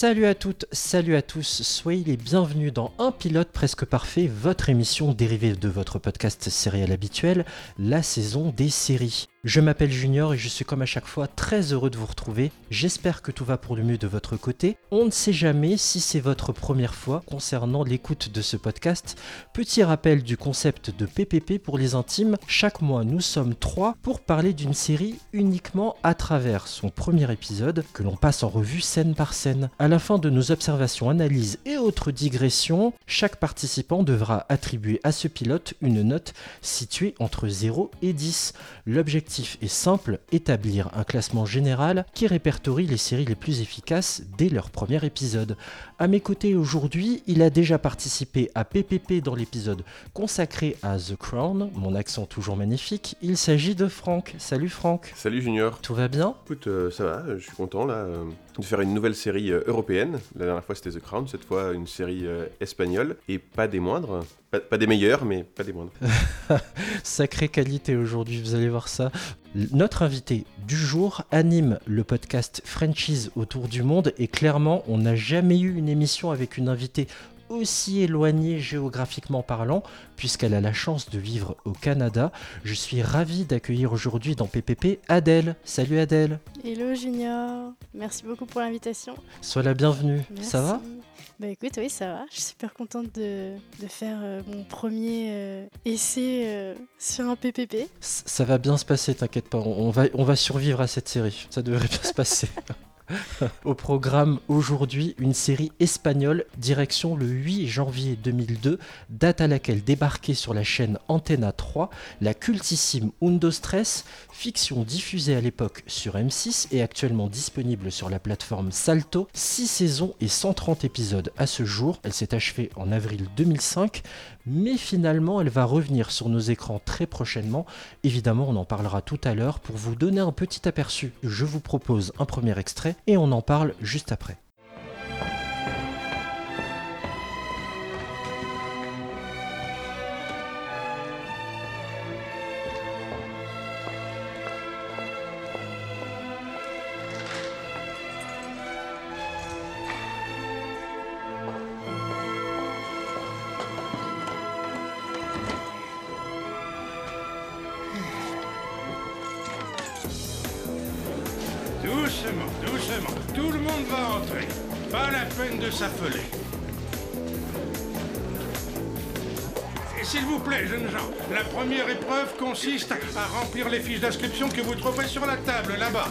Salut à toutes, salut à tous, soyez les bienvenus dans Un pilote presque parfait, votre émission dérivée de votre podcast sériel habituel, la saison des séries. Je m'appelle Junior et je suis comme à chaque fois très heureux de vous retrouver. J'espère que tout va pour le mieux de votre côté. On ne sait jamais si c'est votre première fois concernant l'écoute de ce podcast. Petit rappel du concept de PPP pour les intimes. Chaque mois, nous sommes trois pour parler d'une série uniquement à travers son premier épisode que l'on passe en revue scène par scène. À la fin de nos observations, analyses et autres digressions, chaque participant devra attribuer à ce pilote une note située entre 0 et 10. L'objectif est simple, établir un classement général qui répertorie les séries les plus efficaces dès leur premier épisode. À mes côtés aujourd'hui, il a déjà participé à PPP dans l'épisode consacré à The Crown, mon accent toujours magnifique. Il s'agit de Franck. Salut Franck. Salut Junior. Tout va bien? Écoute, euh, ça va, je suis content là euh, de faire une nouvelle série euh, européenne. La dernière fois c'était The Crown, cette fois une série euh, espagnole et pas des moindres. Pas, des meilleurs, mais pas des moindres. Sacrée qualité aujourd'hui, vous allez voir ça. Notre invité du jour anime le podcast Franchise autour du monde et clairement, on n'a jamais eu une émission avec une invitée aussi éloignée géographiquement parlant, puisqu'elle a la chance de vivre au Canada. Je suis ravi d'accueillir aujourd'hui dans PPP Adèle. Salut Adèle. Hello Junior, merci beaucoup pour l'invitation. Sois la bienvenue. Merci. Ça va? Bah écoute, oui, ça va. Je suis super contente de, de faire euh, mon premier euh, essai euh, sur un PPP. C- Ça va bien se passer, t'inquiète pas. On on va, on va survivre à cette série. Ça devrait bien se passer. Au programme aujourd'hui, une série espagnole, direction le 8 janvier 2002, date à laquelle débarquait sur la chaîne Antena 3 la cultissime Undo Stress, fiction diffusée à l'époque sur M6 et actuellement disponible sur la plateforme Salto. 6 saisons et 130 épisodes à ce jour. Elle s'est achevée en avril 2005, mais finalement elle va revenir sur nos écrans très prochainement. Évidemment, on en parlera tout à l'heure. Pour vous donner un petit aperçu, je vous propose un premier extrait et on en parle juste après. À remplir les fiches d'inscription que vous sur la table là-bas.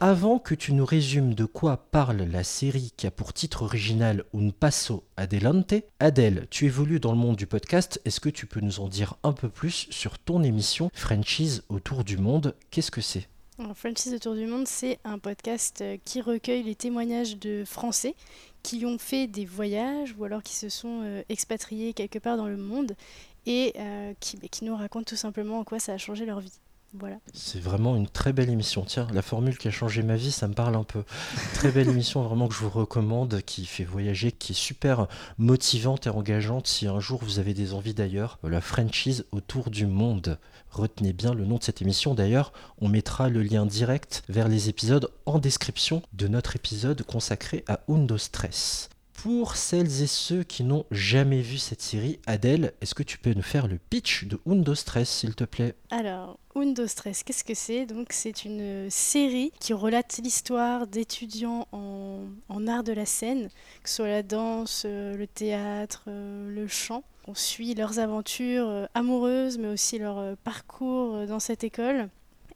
Avant que tu nous résumes de quoi parle la série qui a pour titre original Un passo adelante, Adèle, tu évolues dans le monde du podcast, est-ce que tu peux nous en dire un peu plus sur ton émission Franchise autour du monde? Qu'est-ce que c'est? Franchise Autour du Monde, c'est un podcast euh, qui recueille les témoignages de Français qui ont fait des voyages ou alors qui se sont euh, expatriés quelque part dans le monde et euh, qui nous racontent tout simplement en quoi ça a changé leur vie. Voilà. C'est vraiment une très belle émission. Tiens, la formule qui a changé ma vie, ça me parle un peu. Très belle émission, vraiment que je vous recommande, qui fait voyager, qui est super motivante et engageante si un jour vous avez des envies d'ailleurs. La franchise autour du monde. Retenez bien le nom de cette émission. D'ailleurs, on mettra le lien direct vers les épisodes en description de notre épisode consacré à Undo Stress. Pour celles et ceux qui n'ont jamais vu cette série, Adèle, est-ce que tu peux nous faire le pitch de Undo Stress, s'il te plaît? Alors, Undo Stress, qu'est-ce que c'est? Donc, c'est une série qui relate l'histoire d'étudiants en, en art de la scène, que ce soit la danse, euh, le théâtre, euh, le chant. On suit leurs aventures euh, amoureuses, mais aussi leur parcours dans cette école.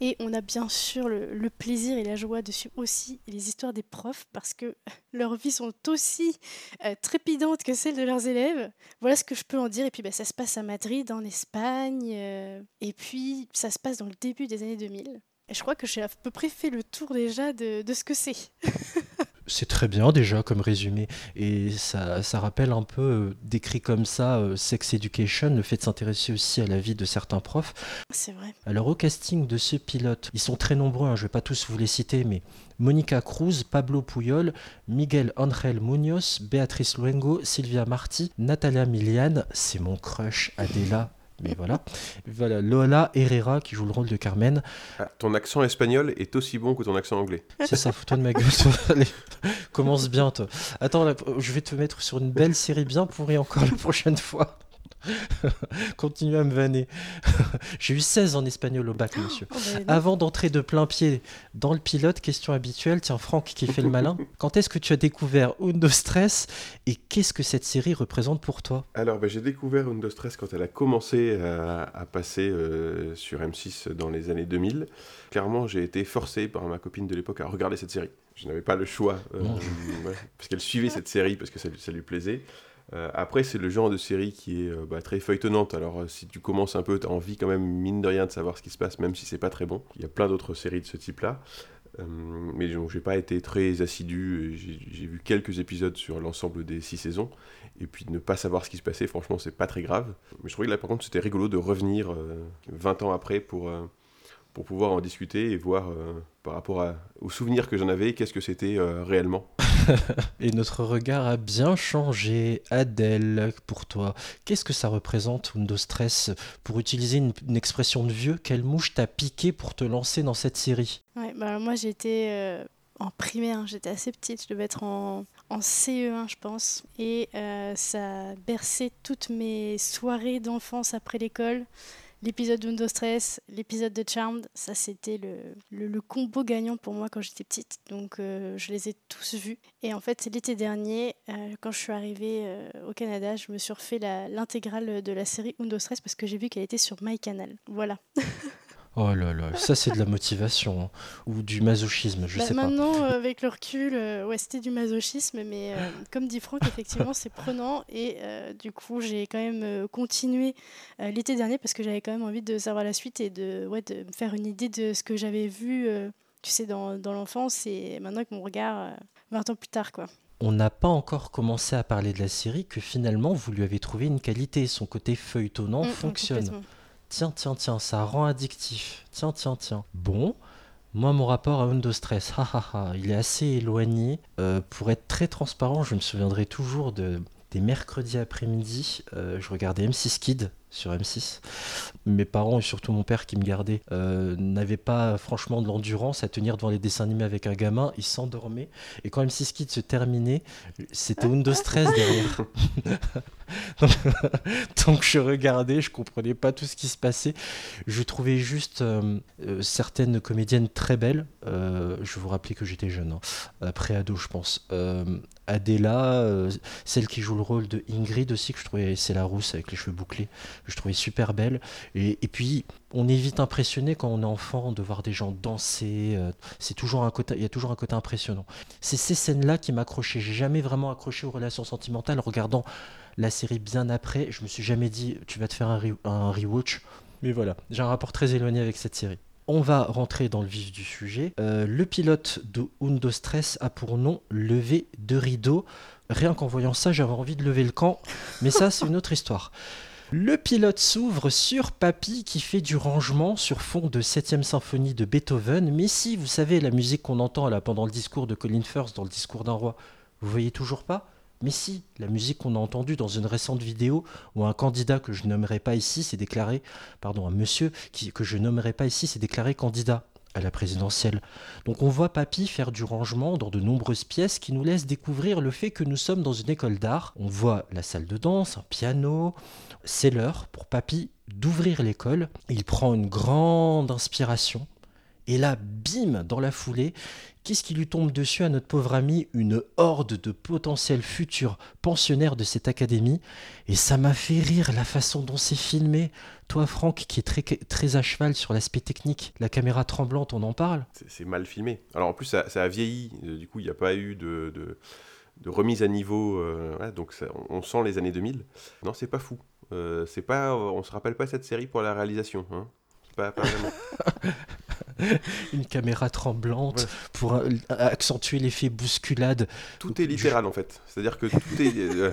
Et on a bien sûr le, plaisir et la joie de suivre aussi les histoires des profs parce que leurs vies sont aussi euh, trépidantes que celles de leurs élèves. Voilà ce que je peux en dire. Et puis bah, ça se passe à Madrid, en Espagne. euh, et puis ça se passe dans le début des années 2000. Et je crois que j'ai à peu près fait le tour déjà de ce que c'est. C'est très bien déjà comme résumé et ça, ça rappelle un peu euh, décrit comme ça euh, Sex Education, le fait de s'intéresser aussi à la vie de certains profs. C'est vrai. Alors au casting de ce pilote, ils sont très nombreux, hein, je ne vais pas tous vous les citer, mais Monica Cruz, Pablo Puyol, Miguel Angel Munoz, Beatrice Luengo, Sylvia Marti, Natalia Milian, c'est mon crush, Adela. Mais voilà. Voilà, Lola Herrera qui joue le rôle de Carmen. Ah, ton accent espagnol est aussi bon que ton accent anglais. C'est ça, fous-toi de ma gueule. Allez, commence bien, toi. Attends, là, je vais te mettre sur une belle série bien pourrie encore la prochaine fois. Continue à me vanner. J'ai eu 16 en espagnol au bac, monsieur. Oh, bah, non. Avant d'entrer de plein pied dans le pilote, question habituelle, tiens Franck qui fait le malin, quand est-ce que tu as découvert Undo Stress et qu'est-ce que cette série représente pour toi? Alors, bah, j'ai découvert Undo Stress quand elle a commencé à, à passer euh, sur M6 dans les années 2000. Clairement, j'ai été forcé par ma copine de l'époque à regarder cette série. Je n'avais pas le choix, euh, parce qu'elle suivait cette série, parce que ça lui plaisait. Euh, après, c'est le genre de série qui est euh, bah, très feuilletonnante. Alors, euh, si tu commences un peu, tu as envie quand même, mine de rien, de savoir ce qui se passe, même si c'est pas très bon. Il y a plein d'autres séries de ce type-là. Mais donc, j'ai pas été très assidu. J'ai vu quelques épisodes sur l'ensemble des six saisons. Et puis, de ne pas savoir ce qui se passait, franchement, c'est pas très grave. Mais je trouvais que là, par contre, c'était rigolo de revenir euh, 20 ans après pour, pour pouvoir en discuter et voir par rapport aux souvenirs que j'en avais, qu'est-ce que c'était réellement. Et notre regard a bien changé. Adèle, pour toi, qu'est-ce que ça représente Undo Stress Pour utiliser une, expression de vieux, quelle mouche t'a piqué pour te lancer dans cette série? Bah, moi j'étais euh, en primaire, hein, j'étais assez petite, je devais être en, en CE1 je pense. Et euh, ça bercé toutes mes soirées d'enfance après l'école. L'épisode d'Undo Stress, l'épisode de Charmed, ça c'était le, combo gagnant pour moi quand j'étais petite. Donc euh, je les ai tous vus. Et en fait l'été dernier, euh, quand je suis arrivée euh, au Canada, je me suis refait l'intégrale de la série Undo Stress parce que j'ai vu qu'elle était sur MyCanal. Voilà. Oh là là, ça c'est de la motivation hein, ou du masochisme, je Bah, sais pas. maintenant, euh, avec le recul, euh, ouais, c'était du masochisme, mais euh, comme dit Franck, effectivement, c'est prenant. Et euh, du coup, j'ai quand même continué l'été dernier parce que j'avais quand même envie de savoir la suite et de, ouais, de me faire une idée de ce que j'avais vu, tu sais, dans, dans l'enfance et maintenant avec mon regard euh, 20 ans plus tard, quoi. On n'a pas encore commencé à parler de la série que finalement vous lui avez trouvé une qualité, son côté feuilletonnant Mm, mm, fonctionne. Tiens, tiens, tiens, ça rend addictif. Tiens, tiens, tiens. Bon, moi, mon rapport à Undo Stress, il est assez éloigné. Euh, pour être très transparent, je me souviendrai toujours de, des mercredis après-midi. euh, je regardais M6 Kid sur M6. Mes parents et surtout mon père qui me gardait euh, n'avaient pas franchement de l'endurance à tenir devant les dessins animés avec un gamin. Ils s'endormaient. Et quand M6 Kid se terminait, c'était Undo Stress derrière. donc, donc je regardais, je comprenais pas tout ce qui se passait. Je trouvais juste euh, euh, certaines comédiennes très belles. Je vous rappelais que j'étais jeune, hein. après ado, je pense. Adela, euh, celle qui joue le rôle de Ingrid aussi, que je trouvais, c'est la rousse avec les cheveux bouclés, que je trouvais super belle. Et, et puis, on est vite impressionné quand on est enfant de voir des gens danser. euh, c'est toujours un côté, il y a toujours un côté impressionnant. C'est ces scènes-là qui m'accrochaient. J'ai jamais vraiment accroché aux relations sentimentales. Regardant la série bien après, je me suis jamais dit, tu vas te faire un, re- un rewatch. Mais voilà, j'ai un rapport très éloigné avec cette série. On va rentrer dans le vif du sujet. Euh, le pilote de Undo Stress a pour nom Lever de rideau. Rien qu'en voyant ça, j'avais envie de lever le camp. Mais ça, c'est une autre histoire. Le pilote s'ouvre sur Papy qui fait du rangement sur fond de 7ème symphonie de Beethoven. Mais si, vous savez, la musique qu'on entend là pendant le discours de Colin Firth, dans le discours d'un roi, vous voyez toujours pas? Mais si, la musique qu'on a entendue dans une récente vidéo où un candidat que je nommerai pas ici s'est déclaré, pardon, un monsieur que je nommerai pas ici s'est déclaré candidat à la présidentielle. Donc on voit Papy faire du rangement dans de nombreuses pièces qui nous laissent découvrir le fait que nous sommes dans une école d'art. On voit la salle de danse, un piano. C'est l'heure pour Papy d'ouvrir l'école. Il prend une grande inspiration. Et là, bim, dans la foulée, qu'est-ce qui lui tombe dessus à notre pauvre ami? Une horde de potentiels futurs pensionnaires de cette académie. Et ça m'a fait rire la façon dont c'est filmé. Toi, Franck, qui est très, très à cheval sur l'aspect technique, la caméra tremblante, on en parle C'est- mal filmé. Alors en plus, ça, ça a vieilli. euh, Du coup, il n'y a pas eu de, de, de remise à niveau. euh, donc ça- on, on sent les années 2000. Non, c'est pas fou. Euh, c'est pas, on se rappelle pas cette série pour la réalisation. Hein. Pas, pas vraiment. Une caméra tremblante Ouais. pour euh, accentuer l'effet bousculade. Tout est littéral en fait. C'est-à-dire que tout est. euh,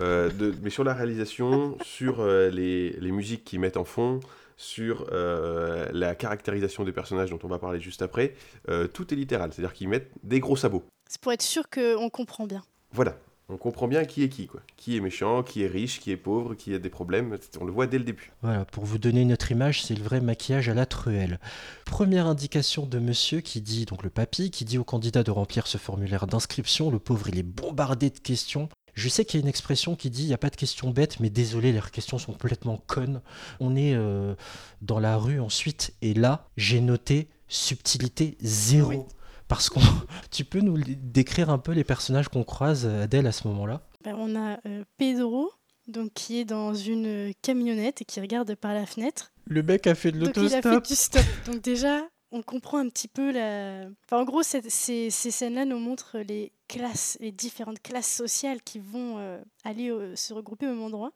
euh, de- mais sur la réalisation, sur euh, les, les musiques qu'ils mettent en fond, sur euh, la caractérisation des personnages dont on va parler juste après, euh, tout est littéral. C'est-à-dire qu'ils mettent des gros sabots. C'est pour être sûr qu'on comprend bien. Voilà. On comprend bien qui est qui, quoi. Qui est méchant, qui est riche, qui est pauvre, qui a des problèmes. On le voit dès le début. Voilà, pour vous donner notre image, c'est le vrai maquillage à la truelle. Première indication de monsieur qui dit, donc le papy, qui dit au candidat de remplir ce formulaire d'inscription. Le pauvre, il est bombardé de questions. Je sais qu'il y a une expression qui dit il n'y a pas de questions bêtes, mais désolé, leurs questions sont complètement connes. On est euh, dans la rue ensuite, et là, j'ai noté subtilité zéro. Oui. Parce que tu peux nous décrire un peu les personnages qu'on croise, Adèle, à ce moment-là? Ben, on a euh, Pedro, donc qui est dans une euh, camionnette et qui regarde par la fenêtre. Le mec a fait de Donc il a fait du stop. Donc déjà, on comprend un petit peu la. Enfin, en gros, cette- ces, ces scènes-là nous montrent les classes, les différentes classes sociales qui vont euh, aller euh, se regrouper au même endroit.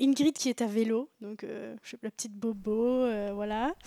Ingrid qui est à vélo, donc euh, je sais pas, la petite bobo, euh, voilà.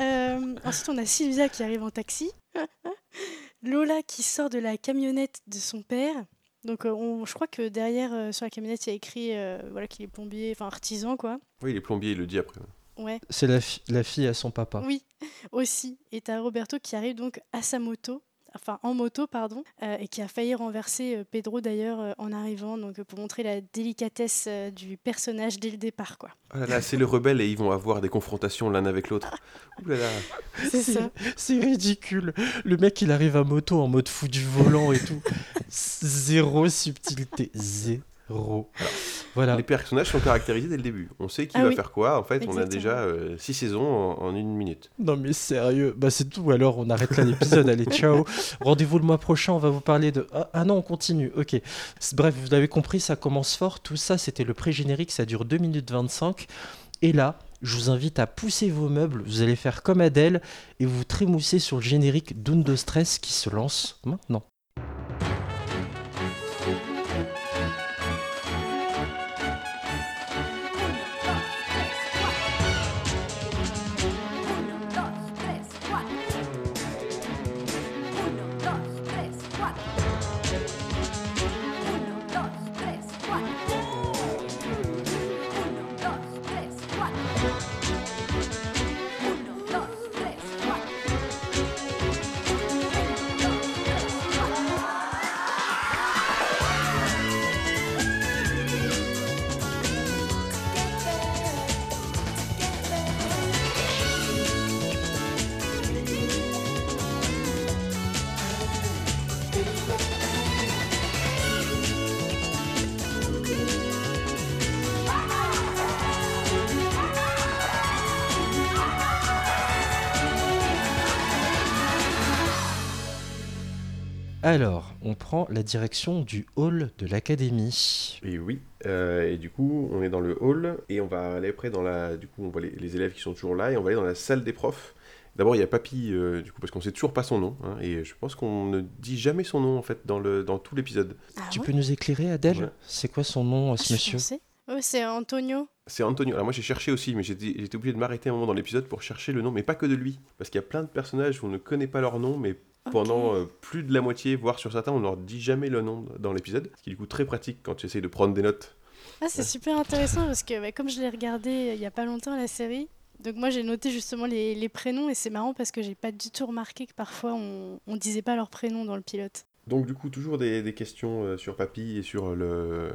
Euh, ensuite, on a Sylvia qui arrive en taxi. Lola qui sort de la camionnette de son père. Donc, euh, on, je crois que derrière, euh, sur la camionnette, il y a écrit euh, voilà, qu'il est plombier, enfin artisan, quoi. Oui, les plombiers, il le dit après. Ouais. C'est la, fi- la fille à son papa. Oui, aussi. Et t'as Roberto qui arrive donc à sa moto, enfin en moto, pardon, euh, et qui a failli renverser euh, Pedro d'ailleurs euh, en arrivant, donc pour montrer la délicatesse du personnage dès le départ, quoi. Oh là là, c'est le rebelle et ils vont avoir des confrontations l'un avec l'autre. Ouh là là. C'est ça. C'est ridicule. Le mec, il arrive à moto en mode fou du volant et tout. Zéro subtilité. Zéro. Voilà. Les personnages sont caractérisés dès le début. On sait qui Ah va oui. faire quoi. En fait, on a déjà euh, six saisons en, en une minute. Non mais sérieux, bah c'est tout alors, on arrête là l'épisode, allez ciao. Rendez-vous le mois prochain, on va vous parler de... Ah, ah non, on continue, ok. Bref, vous l'avez compris, ça commence fort, tout ça c'était le pré-générique, ça dure 2 minutes 25. Et là, je vous invite à pousser vos meubles, vous allez faire comme Adèle et vous trémoussez sur le générique d'Undo Stress qui se lance maintenant. La direction du hall de l'académie. Et oui. euh, et du coup, on est dans le hall et on va aller après dans la. Du coup, on voit les, les élèves qui sont toujours là et on va aller dans la salle des profs. D'abord, il y a Papy, euh, du coup, parce qu'on sait toujours pas son nom. hein, et je pense qu'on ne dit jamais son nom en fait dans, le, dans tout l'épisode. Ah tu ouais peux nous éclairer, Adèle Ouais. C'est quoi son nom, Ah, ce je monsieur c'est Antonio. C'est Antonio. Alors moi j'ai cherché aussi, mais j'étais j'étais obligé de m'arrêter un moment dans l'épisode pour chercher le nom, mais pas que de lui. Parce qu'il y a plein de personnages où on ne connaît pas leur nom, mais Pendant euh, plus de la moitié, voire sur certains, on leur dit jamais le nom dans l'épisode. Ce qui est du coup très pratique quand tu essayes de prendre des notes. Ah, c'est super intéressant parce que bah, comme je l'ai regardé euh, il y a pas longtemps la série, donc moi j'ai noté justement les, les prénoms et c'est marrant parce que j'ai pas du tout remarqué que parfois on, on disait pas leur prénom dans le pilote. Donc du coup, toujours des, des questions euh, sur Papy et sur le,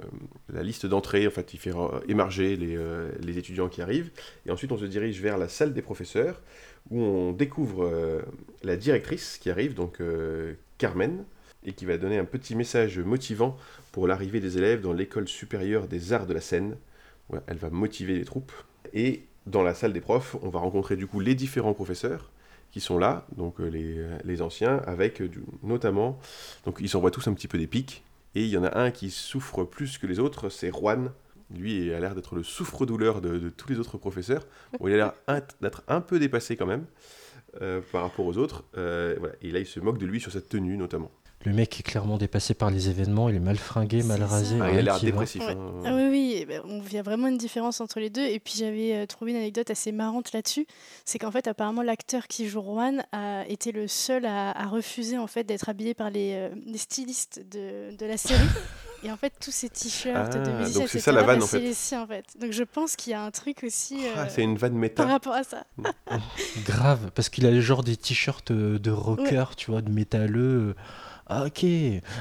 la liste d'entrée. En fait, il fait émarger les, euh, les étudiants qui arrivent. Et ensuite, on se dirige vers la salle des professeurs, où on découvre euh, la directrice qui arrive, donc euh, Carmen, et qui va donner un petit message motivant pour l'arrivée des élèves dans l'école supérieure des arts de la scène. Elle va motiver les troupes. Et dans la salle des profs, on va rencontrer du coup les différents professeurs qui sont là, donc euh, les, les anciens, avec notamment donc ils s'envoient tous un petit peu des pics. Et il y en a un qui souffre plus que les autres, c'est Juan. Lui a l'air d'être le souffre-douleur de, de tous les autres professeurs. Bon, il a l'air d'être un peu dépassé quand même euh, par rapport aux autres. Euh, voilà. Et là, il se moque de lui sur cette tenue notamment. Le mec est clairement dépassé par les événements, il est mal fringué, mal rasé. Ah, il a l'air dépressif. Ouais. hein. Ah oui, oui, ben, on il y a vraiment une différence entre les deux. Et puis j'avais euh, trouvé une anecdote assez marrante là-dessus. C'est qu'en fait, apparemment, l'acteur qui joue Juan a été le seul à, à refuser en fait d'être habillé par les, euh, les stylistes de, de la série. Et en fait, tous ces t-shirts Ah, de musiciens, donc c'est ça la vanne, bah, en c'est fait. les siens, en fait. Donc je pense qu'il y a un truc aussi euh, Ah, c'est une vanne par méta. rapport à ça. Grave, parce qu'il a le genre des t-shirts euh, de rocker, tu vois, de métalleux, euh, Ah, ok,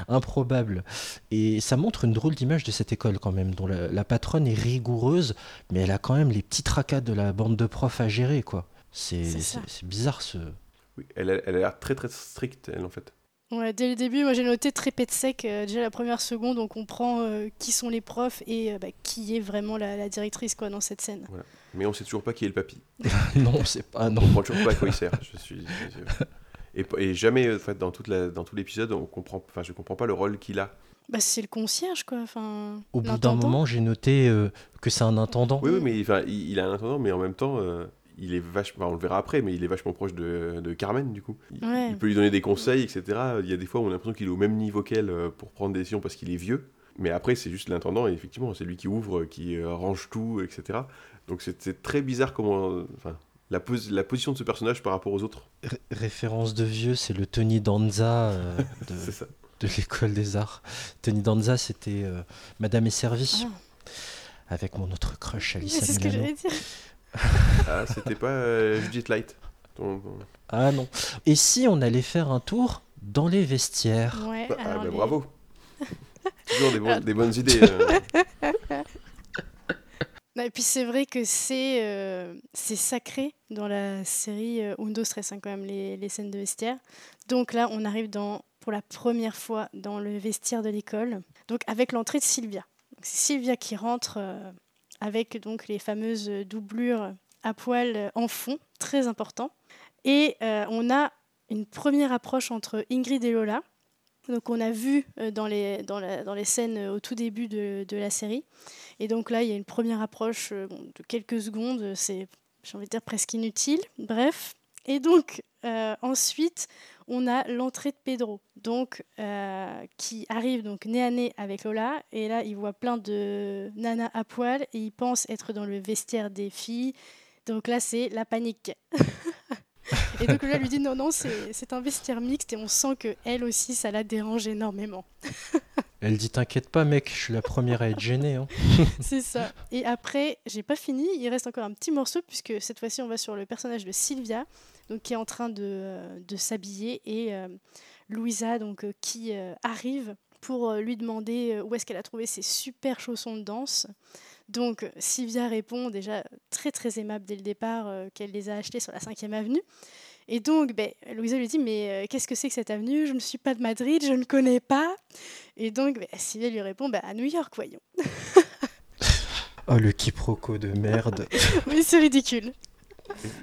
improbable. Et ça montre une drôle d'image de cette école quand même, dont la, la patronne est rigoureuse, mais elle a quand même les petits tracas de la bande de profs à gérer, quoi. C'est bizarre ce. Oui, elle a l'air très très stricte, elle en fait. Ouais, dès le début, moi j'ai noté très pet sec. euh, déjà la première seconde, on comprend euh, qui sont les profs et euh, bah, qui est vraiment la, la directrice quoi dans cette scène. Mais on sait toujours pas qui est le papy. non, c'est pas. On Non. comprend toujours pas à quoi il sert. Je suis. je- Et, et jamais, en fait, dans, toute la, dans tout l'épisode, on comprend. Enfin, je comprends pas le rôle qu'il a. Bah c'est le concierge quoi. Enfin. Au bout d'un moment, j'ai noté euh, que c'est un intendant. Oui, oui, mais enfin, il, il a un intendant, mais en même temps, euh, il est vachement. on le verra après, mais il est vachement proche de, de Carmen, du coup. Il, Ouais. il peut lui donner des conseils, etc. Il y a des fois où on a l'impression qu'il est au même niveau qu'elle euh, pour prendre des décisions parce qu'il est vieux. Mais après, c'est juste l'intendant, et effectivement, c'est lui qui ouvre, qui euh, range tout, etc. Donc c'est très bizarre comment. Enfin, la, pos- la position de ce personnage par rapport aux autres. Ré- référence de vieux, c'est le Tony Danza euh, de, l'école des arts. Tony Danza, c'était euh, Madame est servie, Ah, avec mon autre crush, Alissa c'est ce que j'allais dire. Ah, c'était pas euh, Judith Light. Ah non. Et si on allait faire un tour dans les vestiaires? Ouais. Ah, alors bah, les- bravo. Toujours des, bonnes idées. euh. Non, et puis c'est vrai que c'est euh, c'est sacré dans la série euh, Undo Stress, hein, quand même, les, les scènes de vestiaire. Donc là, on arrive dans, pour la première fois dans le vestiaire de l'école, donc avec l'entrée de Sylvia. Donc, C'est Sylvia qui rentre euh, avec donc les fameuses doublures à poil en fond, très important. Et euh, on a une première approche entre Ingrid et Lola. Donc on a vu euh, dans, les, scènes au tout début de, la série. Et donc là, il y a une première approche euh, de quelques secondes, c'est, j'ai envie presque inutile. Bref. Et donc, euh, ensuite, on a l'entrée de Pedro, donc, euh, qui arrive donc nez à nez avec Lola. Et là, il voit plein de nanas à poil et il pense être dans le vestiaire des filles. Donc là, c'est la panique. et donc Lola lui dit non, non, c'est, un vestiaire mixte et on sent que elle aussi, ça la dérange énormément. Elle dit T'inquiète pas, mec, je suis la première à être gênée. hein. C'est ça. Et après, j'ai pas fini. Il reste encore un petit morceau puisque cette fois-ci, on va sur le personnage de Sylvia, donc qui est en train de, euh, de s'habiller et euh, Louisa, donc euh, qui arrive pour lui demander où est-ce qu'elle a trouvé ses super chaussons de danse. Donc Sylvia répond déjà très très aimable dès le départ euh, qu'elle les a achetés sur la 5e avenue. Et donc, ben, Louisa lui dit Mais euh, qu'est-ce que c'est que cette avenue? Je ne suis pas de Madrid, je ne connais pas. Et donc, ben, Sylvia lui répond bah, À New York, voyons. Oh, le quiproquo de merde. oui, c'est ridicule.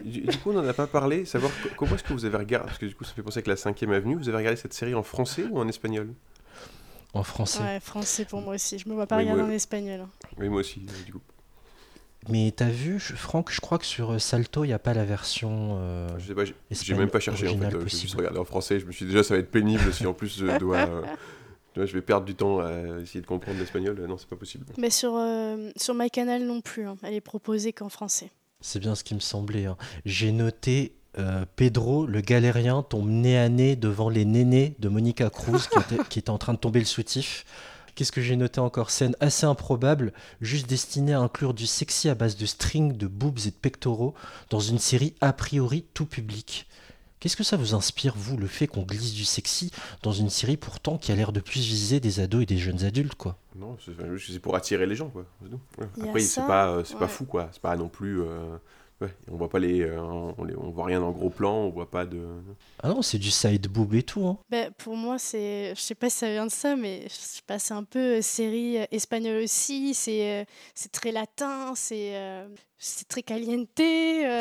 Du, du coup, on n'en a pas parlé. Savoir co- comment est-ce que vous avez regardé. Parce que du coup, ça fait penser que la 5 Avenue, vous avez regardé cette série en français ou en espagnol? En français. Ouais, français pour moi aussi. Je me vois pas Oui, regarder moi- en espagnol. Oui, moi aussi, euh, du coup. Mais t'as vu, je- Franck, je crois que sur euh, Salto, il n'y a pas la version. euh, Je sais pas, j'ai même pas cherché en fait. euh, juste possible. regardé en français. Je me suis dit déjà, ça va être pénible si en plus je dois. euh, je vais perdre du temps à essayer de comprendre l'espagnol. Euh, Non, c'est pas possible. Mais sur, euh, sur MyCanal non plus. hein. Elle est proposée qu'en français. C'est bien ce qui me semblait. hein. J'ai noté euh, Pedro, le galérien, tombe nez à nez devant les nénés de Monica Cruz qui était, qui était en train de tomber le soutif. Qu'est-ce que j'ai noté encore? Scène assez improbable, juste destinée à inclure du sexy à base de string, de boobs et de pectoraux dans une série a priori tout public. Qu'est-ce que ça vous inspire, vous, le fait qu'on glisse du sexy dans une série pourtant qui a l'air de plus viser des ados et des jeunes adultes, quoi? Non, c'est pour attirer les gens, quoi. Ouais. Après, c'est pas, euh, c'est pas fou, quoi. C'est pas non plus. euh, ouais, on voit pas les, euh, on, les- on voit rien en gros plan, on voit pas de. Ah non, c'est du side boob et tout, hein. Ben, pour moi, c'est. Je sais pas si ça vient de ça, mais je sais pas, c'est un peu euh, série euh, espagnole aussi. C'est c'est très latin, c'est c'est très caliente.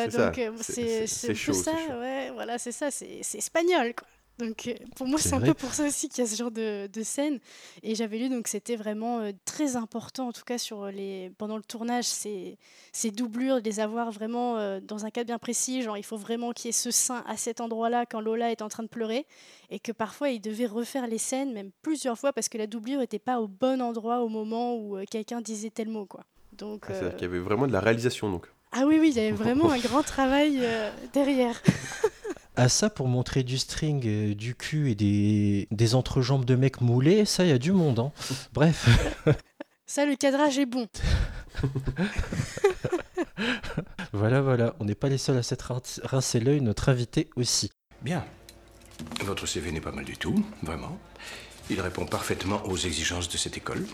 donc, c'est- c'est c'est- c'est c'est un peu chaud, c'est ça. chaud. Ouais, voilà, c'est ça. C'est c'est espagnol, quoi. Donc, euh, pour moi, C'est un peu pour ça aussi qu'il y a ce genre de, de scène. Et j'avais lu, donc, c'était vraiment euh, très important, en tout cas, sur les, pendant le tournage, ces, ces doublures, de les avoir vraiment euh, dans un cadre bien précis. Genre, il faut vraiment qu'il y ait ce sein à cet endroit-là quand Lola est en train de pleurer. Et que parfois, ils devaient refaire les scènes, même plusieurs fois, parce que la doublure n'était pas au bon endroit au moment où euh, quelqu'un disait tel mot, quoi. Donc, Ah, C'est-à-dire euh, qu'il y avait vraiment de la réalisation, donc. ah oui, oui, il y avait vraiment un grand travail euh, derrière. À ça, pour montrer du string, euh, du cul et des, des entrejambes de mecs moulés, ça, il y a du monde. Hein. Bref, Ça, le cadrage est bon. voilà, voilà. On n'est pas les seuls à s'être rin- rincé l'œil, notre invité aussi. Bien. Votre CV n'est pas mal du tout, vraiment. Il répond parfaitement aux exigences de cette école.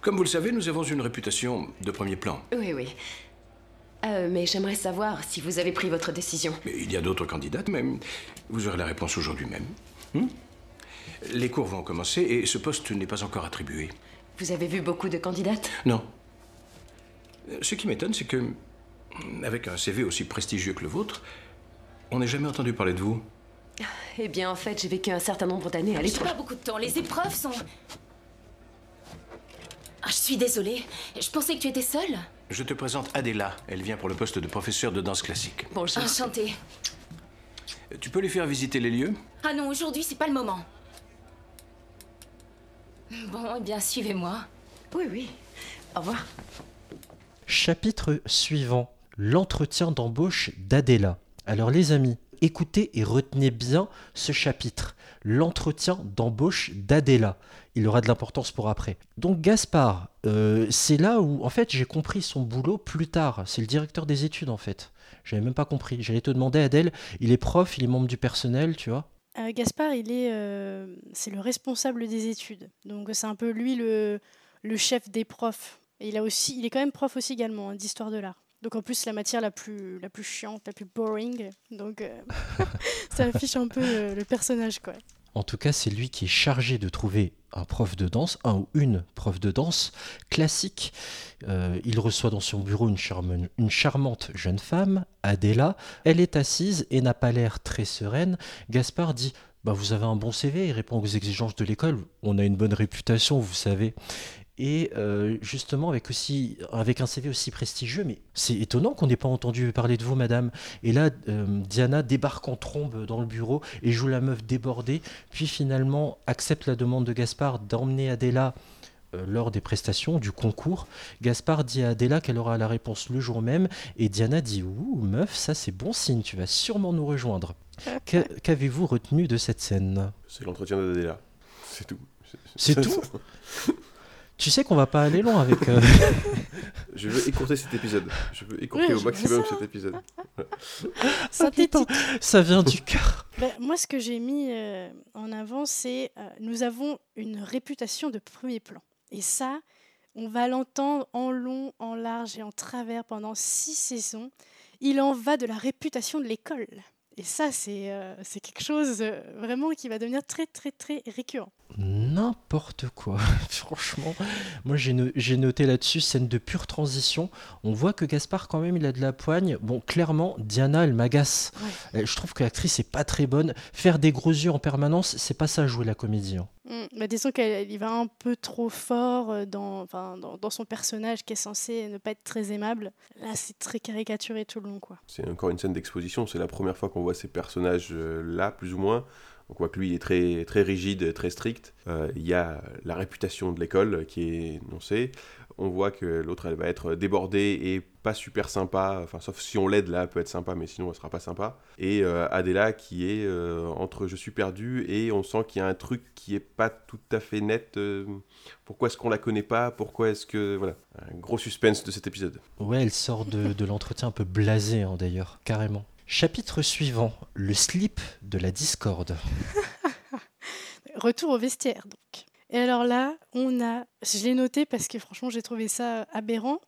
Comme vous le savez, nous avons une réputation de premier plan. Oui, oui. Euh, mais j'aimerais savoir si vous avez pris votre décision. Mais il y a d'autres candidates, mais vous aurez la réponse aujourd'hui même. Hmm Les cours vont commencer et ce poste n'est pas encore attribué. Vous avez vu beaucoup de candidates? Non. Euh, Ce qui m'étonne, c'est que, avec un CV aussi prestigieux que le vôtre, on n'a jamais entendu parler de vous. Eh bien, en fait, j'ai vécu un certain nombre d'années à J'ai l'étranger. pas beaucoup de temps. Les épreuves sont. Ah, je suis désolée. Je pensais que tu étais seule. Je te présente Adela. Elle vient pour le poste de professeur de danse classique. Bonjour. Enchantée. Tu peux lui faire visiter les lieux? Ah non, aujourd'hui, c'est pas le moment. Bon, eh bien, suivez-moi. Oui, oui. Au revoir. Chapitre suivant, l'entretien d'embauche d'Adela. Alors les amis, écoutez et retenez bien ce chapitre, l'entretien d'embauche d'Adela. Il aura de l'importance pour après. Donc Gaspard, euh, c'est là où en fait j'ai compris son boulot plus tard. C'est le directeur des études en fait. J'avais même pas compris. J'allais te demander Adèle, il est prof, il est membre du personnel, tu vois. Euh, Gaspard, il est, euh, c'est le responsable des études. Donc c'est un peu lui le, chef des profs. Il a aussi, il est quand même prof aussi également hein, d'histoire de l'art. Donc en plus la matière la plus, la plus chiante, la plus boring. Donc ça affiche un peu le personnage quoi. En tout cas, c'est lui qui est chargé de trouver un prof de danse, un ou une prof de danse classique. Euh, il reçoit dans son bureau une, charmante jeune femme, Adela. Elle est assise et n'a pas l'air très sereine. Gaspard dit bah, Vous avez un bon CV, il répond aux exigences de l'école. On a une bonne réputation, vous savez. Et euh, justement, avec, aussi, avec un CV aussi prestigieux, mais c'est étonnant qu'on n'ait pas entendu parler de vous, madame. Et là, euh, Diana débarque en trombe dans le bureau et joue la meuf débordée, puis finalement accepte la demande de Gaspard d'emmener Adela euh, lors des prestations du concours. Gaspard dit à Adela qu'elle aura la réponse le jour même, et Diana dit Ouh, meuf, ça c'est bon signe, tu vas sûrement nous rejoindre. Qu'a- Qu'avez-vous retenu de cette scène? C'est l'entretien d'Adela. C'est tout. C'est tout? Tu sais qu'on va pas aller loin avec. euh, Je veux écourter cet épisode. Je veux écourter au maximum ça. cet épisode. Synthétique. ça vient du cœur. Ben, moi, ce que j'ai mis euh, en avant, c'est euh, nous avons une réputation de premier plan. Et ça, on va l'entendre en long, en large et en travers pendant six saisons. Il en va de la réputation de l'école. Et ça, c'est euh, quelque chose euh, vraiment qui va devenir très, très, très récurrent. N'importe quoi. Franchement, moi j'ai no- j'ai noté là-dessus scène de pure transition. On voit que Gaspard quand même il a de la poigne. Bon, clairement, Diana elle m'agace. Euh, Je trouve que l'actrice est pas très bonne. Faire des gros yeux en permanence, c'est pas ça jouer la comédie. hein. Mm. Bah, disons qu'elle il va un peu trop fort euh, dans, son personnage qui est censé ne pas être très aimable. Là, c'est très caricaturé tout le long. C'est encore une scène d'exposition. C'est la première fois qu'on voit ces personnages-là, plus ou moins. On voit que lui il est très, très rigide, très strict. Euh, Il y a la réputation de l'école qui est énoncée. On voit que l'autre elle va être débordée et pas super sympa. Enfin, sauf si on l'aide là, elle peut être sympa, mais sinon elle sera pas sympa. Et euh, Adela qui est euh, entre je suis perdu et on sent qu'il y a un truc qui est pas tout à fait net. euh, pourquoi est-ce qu'on la connaît pas Pourquoi est-ce que voilà un gros suspense de cet épisode. Ouais, elle sort de, de l'entretien un peu blasée hein, d'ailleurs, carrément. Chapitre suivant, le slip de la discorde. Retour au vestiaire, donc. Et alors là, on a, je l'ai noté parce que franchement, j'ai trouvé ça aberrant.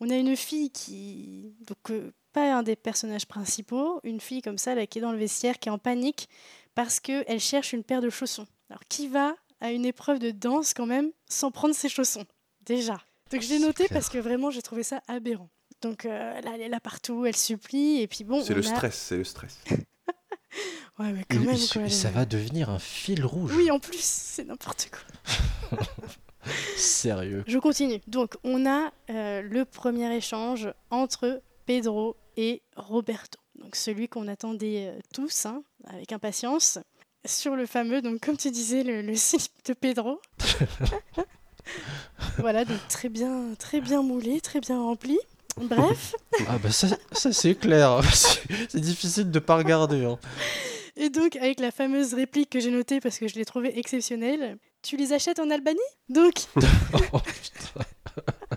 On a une fille qui, donc euh, pas un des personnages principaux, une fille comme ça là qui est dans le vestiaire, qui est en panique parce que elle cherche une paire de chaussons. Alors qui va à une épreuve de danse quand même sans prendre ses chaussons? Déjà. Donc je l'ai C'est noté clair. parce que vraiment j'ai trouvé ça aberrant. Donc euh, là, elle est là partout, elle supplie et puis bon. C'est le a- stress, c'est le stress. Ouais, mais quand même. quoi, elle- ça va devenir un fil rouge. Oui, en plus, c'est n'importe quoi. Sérieux. Je continue. Donc, on a euh, le premier échange entre Pedro et Roberto. Donc, celui qu'on attendait euh, tous hein, avec impatience. Sur le fameux, donc comme tu disais, le, le slip de Pedro. voilà, donc très bien, très bien moulé, très bien rempli. Bref, Ah bah ça, ça c'est clair. C'est difficile de pas regarder. hein. et donc avec la fameuse réplique que j'ai notée parce que je l'ai trouvée exceptionnelle. Tu les achètes en Albanie Donc, Oh, putain.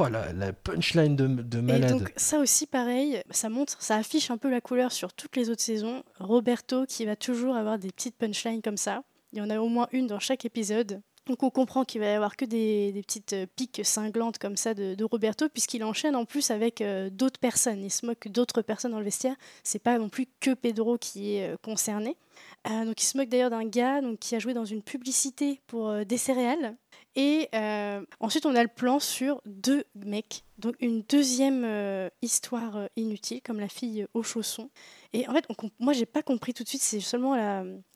Oh la, la punchline de, de Et malade. donc ça aussi pareil, ça montre, ça affiche un peu la couleur sur toutes les autres saisons. Roberto qui va toujours avoir des petites punchlines comme ça. Il y en a au moins une dans chaque épisode. Donc on comprend qu'il va y avoir que des, des petites piques cinglantes comme ça de, de Roberto puisqu'il enchaîne en plus avec euh, d'autres personnes. Il se moque d'autres personnes dans le vestiaire. C'est pas non plus que Pedro qui est euh, concerné. Euh, donc il se moque d'ailleurs d'un gars donc, qui a joué dans une publicité pour euh, des céréales. Et euh, ensuite, on a le plan sur deux mecs. Donc, une deuxième euh, histoire inutile, comme la fille aux chaussons. Et en fait, on moi, j'ai pas compris tout de suite. C'est seulement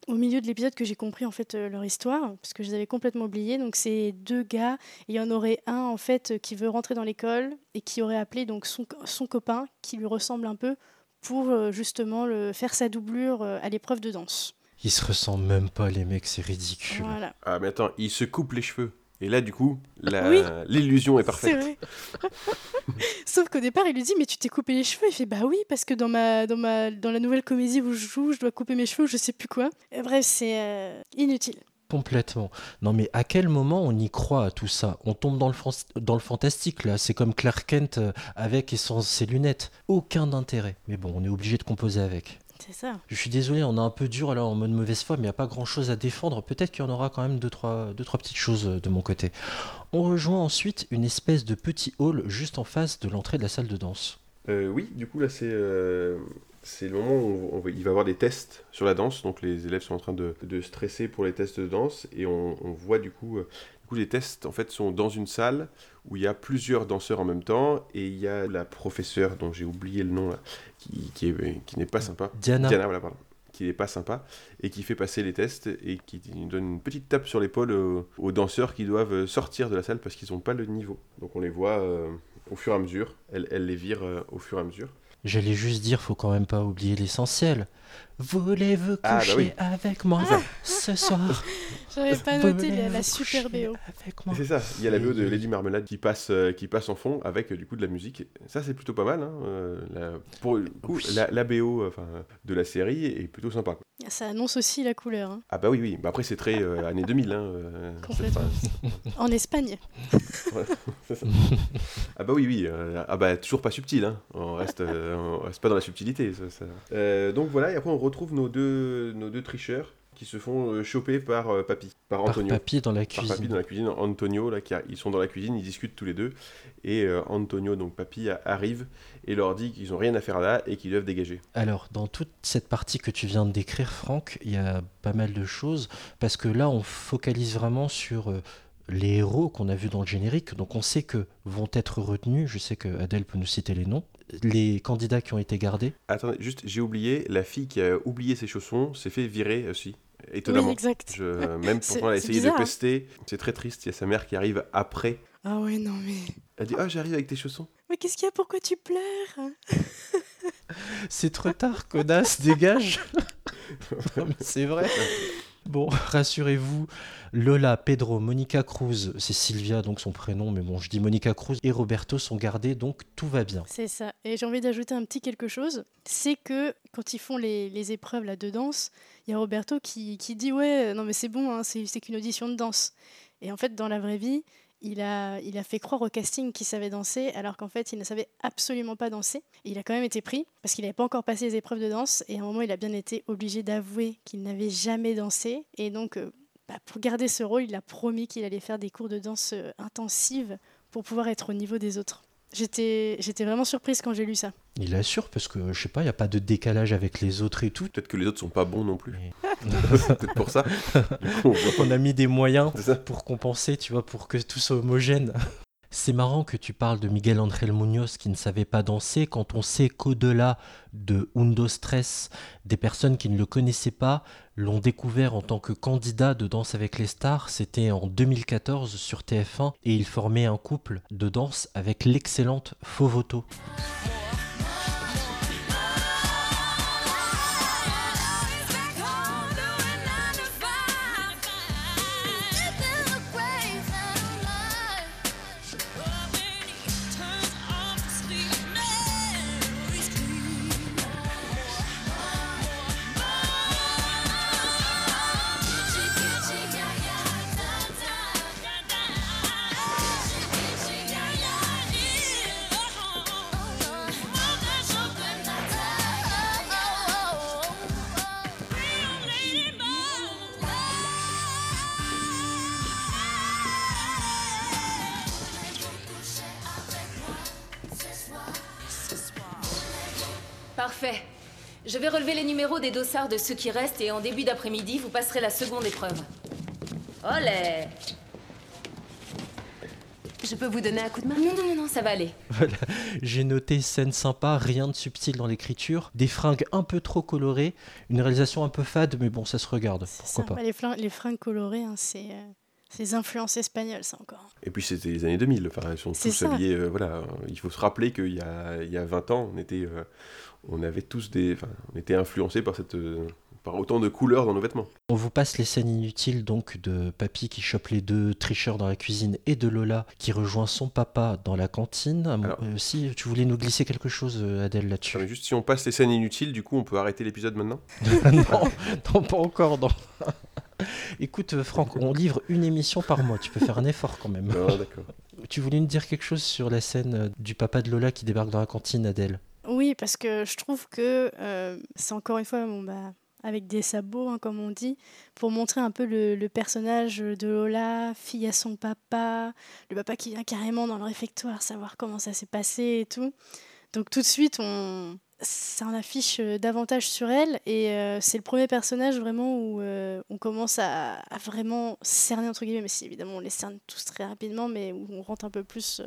au milieu de l'épisode que j'ai compris en fait leur histoire, parce que je les avais complètement oubliés. Donc, c'est deux gars. Il y en aurait un en fait qui veut rentrer dans l'école et qui aurait appelé donc son, son copain, qui lui ressemble un peu, pour justement le, faire sa doublure à l'épreuve de danse. Ils se ressemblent même pas, les mecs, c'est ridicule. Voilà. Ah, mais attends, il se coupe les cheveux. Et là, du coup, la- Oui. l'illusion est C'est parfaite. vrai. Sauf qu'au départ, il lui dit Mais tu t'es coupé les cheveux Il fait Bah oui, parce que dans, ma, dans, ma, dans la nouvelle comédie où je joue, je dois couper mes cheveux, je sais plus quoi. Et bref, c'est euh, inutile. Complètement. Non mais à quel moment on y croit à tout ça? On tombe dans le, fan- dans le fantastique là, c'est comme Clark Kent euh, avec et sans ses lunettes. Aucun intérêt. Mais bon, on est obligé de composer avec. C'est ça. Je suis désolé, on est un peu dur là en mode mauvaise foi, mais il n'y a pas grand chose à défendre. Peut-être qu'il y en aura quand même deux trois, deux, trois petites choses euh, de mon côté. On rejoint ensuite une espèce de petit hall juste en face de l'entrée de la salle de danse. Euh, oui, du coup, là, c'est euh, c'est le moment où on va- il va y avoir des tests sur la danse. Donc, les élèves sont en train de, de stresser pour les tests de danse. Et on, on voit, du coup, euh, coup, les tests, en fait, sont dans une salle où il y a plusieurs danseurs en même temps. Et il y a la professeure, dont j'ai oublié le nom, là, qui, qui est- qui n'est pas sympa. Diana. Diana, voilà, pardon. Qui n'est pas sympa. Et qui fait passer les tests et qui donne une petite tape sur l'épaule aux, aux danseurs qui doivent sortir de la salle parce qu'ils n'ont pas le niveau. Donc, on les voit euh, au fur et à mesure. Elle, elle les vire euh, au fur et à mesure. J'allais juste dire, faut quand même pas oublier l'essentiel. Voulez-vous coucher Ah, bah oui. avec moi ce soir? J'avais pas noté la, super BO. C'est ça, il y a la BO de Lady Marmelade qui passe, euh, qui passe en fond avec euh, du coup de la musique. Ça c'est plutôt pas mal. hein, euh, la, pour coup, la, la BO enfin, de la série est plutôt sympa. quoi. Ça annonce aussi la couleur. hein. Ah bah oui, oui. Bah après c'est très euh, années 2000. Hein, euh, Complètement. En Espagne. ça. ah bah oui, oui. euh, ah bah toujours pas subtil. Hein. On, reste, euh, on reste pas dans la subtilité. ça, ça. Euh, donc voilà, et après on retrouve nos deux, nos deux tricheurs qui se font euh, choper par euh, Papy, par Par Antonio. papy dans la par cuisine. Papy dans la cuisine, Antonio, là, qui a- ils sont dans la cuisine, ils discutent tous les deux, et euh, Antonio, donc Papy, a- arrive et leur dit qu'ils ont rien à faire là et qu'ils doivent dégager. Alors, dans toute cette partie que tu viens de décrire, Franck, il y a pas mal de choses, parce que là, on focalise vraiment sur euh, les héros qu'on a vus dans le générique, donc on sait que vont être retenus, je sais que Adèle peut nous citer les noms, les candidats qui ont été gardés. Attendez, juste, j'ai oublié, la fille qui a oublié ses chaussons s'est fait virer aussi, Oui, étonnamment. exact. Je- même pourtant, elle a essayé bizarre, de hein. pester, c'est très triste, il y a sa mère qui arrive après. Ah ouais, non mais. Elle dit Ah, j'arrive avec tes chaussons. Mais qu'est-ce qu'il y a? Pourquoi tu pleures? C'est trop tard, connasse, dégage C'est vrai Bon, rassurez-vous, Lola, Pedro, Monica Cruz, c'est Sylvia, donc son prénom, mais bon, je dis Monica Cruz, et Roberto sont gardés, donc tout va bien. C'est ça. Et j'ai envie d'ajouter un petit quelque chose. C'est que quand ils font les, les épreuves là, de danse, y a Roberto qui, dit Ouais, non mais c'est bon, hein, c'est qu'une audition de danse. Et en fait, dans la vraie vie, il a, fait croire au casting qu'il savait danser, alors qu'en fait, il ne savait absolument pas danser. Il a quand même été pris, parce qu'il n'avait pas encore passé les épreuves de danse. Et à un moment, il a bien été obligé d'avouer qu'il n'avait jamais dansé. Et donc, euh, bah, pour garder ce rôle, il a promis qu'il allait faire des cours de danse euh, intensives pour pouvoir être au niveau des autres. J'étais j'étais vraiment surprise quand j'ai lu ça. Il assure, parce que, je sais pas, il n'y a pas de décalage avec les autres et tout. Peut-être que les autres sont pas bons non plus. Mais- peut-être pour ça. Du coup, on voit pas. On a mis des moyens pour compenser, tu vois, pour que tout soit homogène. C'est marrant que tu parles de Miguel Angel Munoz qui ne savait pas danser quand on sait qu'au-delà de Undo Stress, des personnes qui ne le connaissaient pas l'ont découvert en tant que candidat de Danse avec les stars. C'était en 2014 sur TF1 et il formait un couple de danse avec l'excellente Fovoto. Je vais relever les numéros des dossards de ceux qui restent et en début d'après-midi, vous passerez la seconde épreuve. Olé Je peux vous donner un coup de main? Non, non, non, non, ça va aller. Voilà, j'ai noté scène sympa, rien de subtil dans l'écriture, des fringues un peu trop colorées, une réalisation un peu fade, mais bon, ça se regarde, pourquoi pas. Les, fringues colorées, hein, c'est euh, c'est les influences espagnoles, ça encore. Et puis c'était les années 2000, enfin, ils sont C'est tous ça. habillés. euh, voilà, il faut se rappeler qu'il y a, il y a 20 ans, on était, euh, on avait tous des, enfin, on était influencés par cette, euh, par autant de couleurs dans nos vêtements. On vous passe les scènes inutiles donc de Papy qui chope les deux tricheurs dans la cuisine et de Lola qui rejoint son papa dans la cantine. Ah, Alors- euh, si tu voulais nous glisser quelque chose, euh, Adèle, là-dessus. Juste si on passe les scènes inutiles, du coup, on peut arrêter l'épisode maintenant? non, non, pas encore. Non. Écoute, euh, Franck, on livre une émission par mois. Tu peux faire un effort quand même. Non, d'accord. Tu voulais nous dire quelque chose sur la scène euh, du papa de Lola qui débarque dans la cantine, Adèle? Oui, parce que je trouve que euh, c'est encore une fois bon, bah, avec des sabots, hein, comme on dit, pour montrer un peu le, personnage de Lola, fille à son papa, le papa qui vient carrément dans le réfectoire savoir comment ça s'est passé et tout. Donc tout de suite, on, ça en affiche euh, davantage sur elle et euh, c'est le premier personnage vraiment où on commence à, à vraiment cerner entre guillemets, mais si évidemment on les cerne tous très rapidement, mais où on rentre un peu plus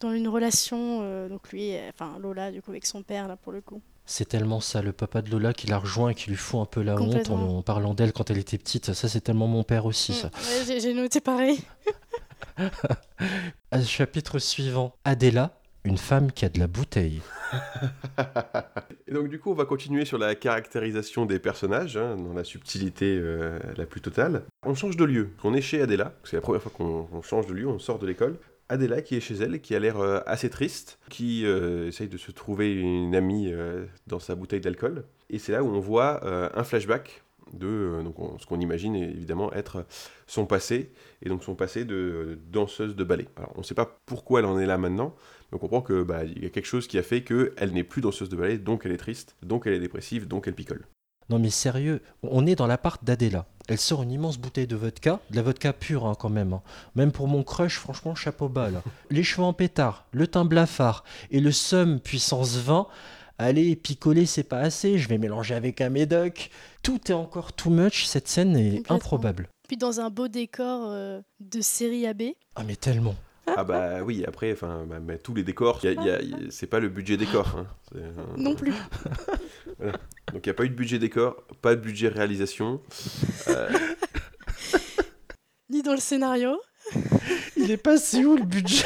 dans une relation, euh, donc lui, euh, enfin Lola du coup avec son père là pour le coup. C'est tellement ça, le papa de Lola qui la rejoint et qui lui fout un peu la honte en, parlant d'elle quand elle était petite. Ça, c'est tellement mon père aussi, ça. Mm, ouais, j'ai- noté pareil. À ce chapitre suivant, Adela, une femme qui a de la bouteille. Et donc du coup, on va continuer sur la caractérisation des personnages, hein, dans la subtilité euh, la plus totale. On change de lieu. On est chez Adela. C'est la première fois qu'on change de lieu, on sort de l'école. Adela qui est chez elle qui a l'air euh, assez triste, qui euh, essaye de se trouver une amie euh, dans sa bouteille d'alcool. Et c'est là où on voit un flashback de ce qu'on imagine évidemment être son passé, et donc son passé de danseuse de ballet. Alors on ne sait pas pourquoi elle en est là maintenant, mais on comprend que bah, y a quelque chose qui a fait qu'elle n'est plus danseuse de ballet, donc elle est triste, donc elle est dépressive, donc elle picole. Non mais sérieux, on est dans l'appart d'Adela. Elle sort une immense bouteille de vodka, de la vodka pure hein, quand même. hein. Même pour mon crush, franchement, chapeau bas là. Les cheveux en pétard, le teint blafard et le somme puissance 20. Allez, picoler, c'est pas assez, je vais mélanger avec un médoc. Tout est encore too much, cette scène est improbable. Puis dans un beau décor euh, de série AB. Ah mais tellement. Ah bah oui, après, enfin, bah, mais tous les décors, y a- y a- y a- c'est pas le budget décor. hein. Euh, Non plus. Donc il n'y a pas eu de budget décor, pas de budget réalisation. Euh, Ni dans le scénario. Il est passé où le budget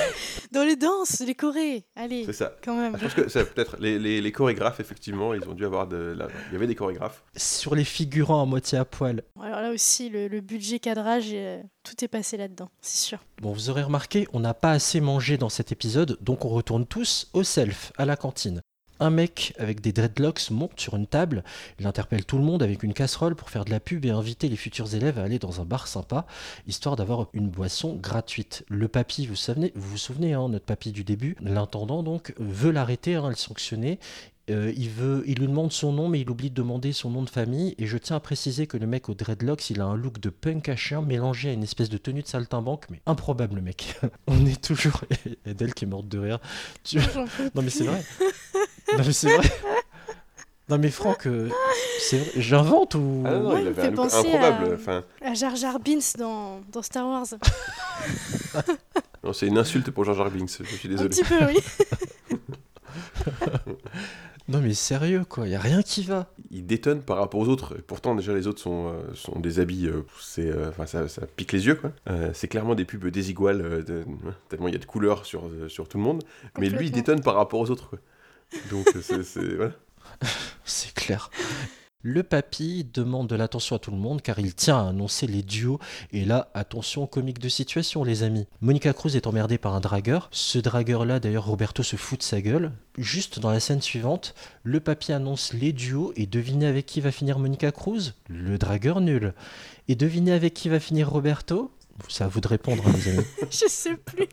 Dans les danses, les chorés. Allez, c'est ça. quand même. Ah, Je pense que c'est peut-être les, les- les chorégraphes, effectivement, ils ont dû avoir de. la- Il y avait des chorégraphes. Sur les figurants à moitié à poil. Alors là aussi, le, le budget cadrage, euh, tout est passé là-dedans, c'est sûr. Bon, vous aurez remarqué, on n'a pas assez mangé dans cet épisode, donc on retourne tous au self, à la cantine. Un mec avec des dreadlocks monte sur une table, il interpelle tout le monde avec une casserole pour faire de la pub et inviter les futurs élèves à aller dans un bar sympa, histoire d'avoir une boisson gratuite. Le papy, vous vous souvenez, vous vous souvenez hein, notre papy du début, l'intendant donc veut l'arrêter, hein, le sanctionner. Euh, il, veut, il lui demande son nom, mais il oublie de demander son nom de famille. Et je tiens à préciser que le mec au dreadlocks, il a un look de punk à chien mélangé à une espèce de tenue de saltimbanque, mais improbable, le mec. On est toujours. Adèle qui est morte de rire. Tu- Non, mais c'est vrai. Non, mais c'est vrai. Non, mais Franck, euh, c'est vrai. J'invente ou. Ah non, non, Ouais, il avait fait un look penser improbable. à- Enfin, À Jar Jar Binks dans, dans Star Wars. non, c'est une insulte pour George R. Binks, je suis Un désolé. petit peu, oui. Non, mais sérieux, quoi. Y a rien qui va. Il détonne par rapport aux autres. Et Pourtant, déjà, les autres sont, euh, sont des habits, euh, c'est, euh, ça, ça pique les yeux, quoi. Euh, c'est clairement des pubs désiguales, euh, de- tellement il y a de couleurs sur, euh, sur tout le monde. Mais lui, il détonne par rapport aux autres, quoi. Donc, c'est, c'est- clair. Le papy demande de l'attention à tout le monde car il tient à annoncer les duos. Et là, attention comique de situation, les amis. Monica Cruz est emmerdée par un dragueur. Ce dragueur-là, d'ailleurs, Roberto se fout de sa gueule. Juste dans la scène suivante, le papy annonce les duos et devinez avec qui va finir Monica Cruz? Le dragueur nul. Et devinez avec qui va finir Roberto? C'est à vous de répondre, hein, les amis. Je sais plus.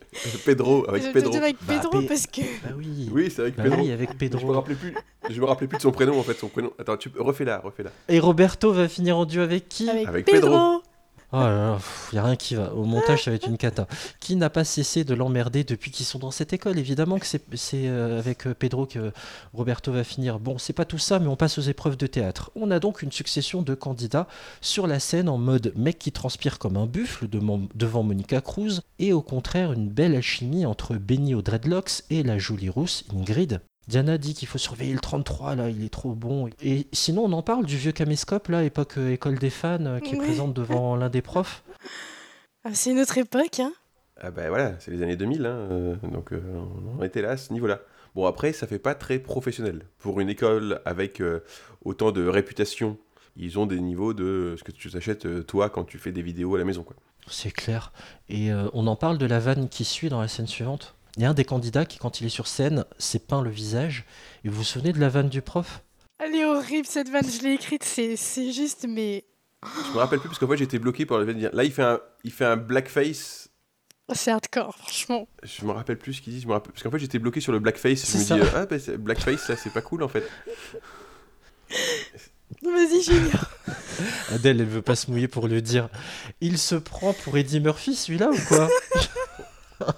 Pedro, Je avec vais Pedro. dire avec Bah, Pedro Pe- parce que. Bah oui. Oui, c'est avec Bah Pedro. oui, avec Je me Pedro. rappelais plus. Je me rappelais plus de son prénom en fait, son prénom. Attends, tu refais là, refais là. Et Roberto va finir en duo avec qui Avec, Avec Pedro. Pedro. Oh là là, il n'y a rien qui va. Au montage, ça va être une cata. Qui n'a pas cessé de l'emmerder depuis qu'ils sont dans cette école? Évidemment que c'est euh, avec euh, Pedro que Roberto va finir. Bon, c'est pas tout ça, mais on passe aux épreuves de théâtre. On a donc une succession de candidats sur la scène en mode mec qui transpire comme un buffle devant Monica Cruz, et au contraire une belle alchimie entre Benny aux dreadlocks et la jolie rousse Ingrid. Diana dit qu'il faut surveiller le 33, là, il est trop bon. Et sinon, on en parle du vieux caméscope, là, époque euh, école des fans, euh, qui est présente devant l'un des profs. Ah, c'est une autre époque, hein. Ah bah voilà, c'est les années 2000, hein, euh, donc euh, on en était là à ce niveau-là. Bon après, ça fait pas très professionnel. Pour une école avec euh, autant de réputation, ils ont des niveaux de ce que tu t'achètes euh, toi quand tu fais des vidéos à la maison. Quoi. C'est clair. Et euh, on en parle de la vanne qui suit dans la scène suivante. Il y a un des candidats qui, quand il est sur scène, s'est peint le visage. Et vous vous souvenez de la vanne du prof? Elle est horrible cette vanne, je l'ai écrite, c'est c'est juste, mais Je me rappelle plus parce qu'en fait j'étais bloqué par de dire. Là il fait un, il fait un blackface. c'est hardcore, franchement. Je me rappelle plus ce qu'il dit. Je me rappelle... Parce qu'en fait j'étais bloqué sur le blackface. Je C'est me ça. dis ah bah blackface ça c'est pas cool en fait. Vas-y, Junior. Adèle, elle veut pas se mouiller pour le dire. Il se prend pour Eddie Murphy, celui-là, ou quoi?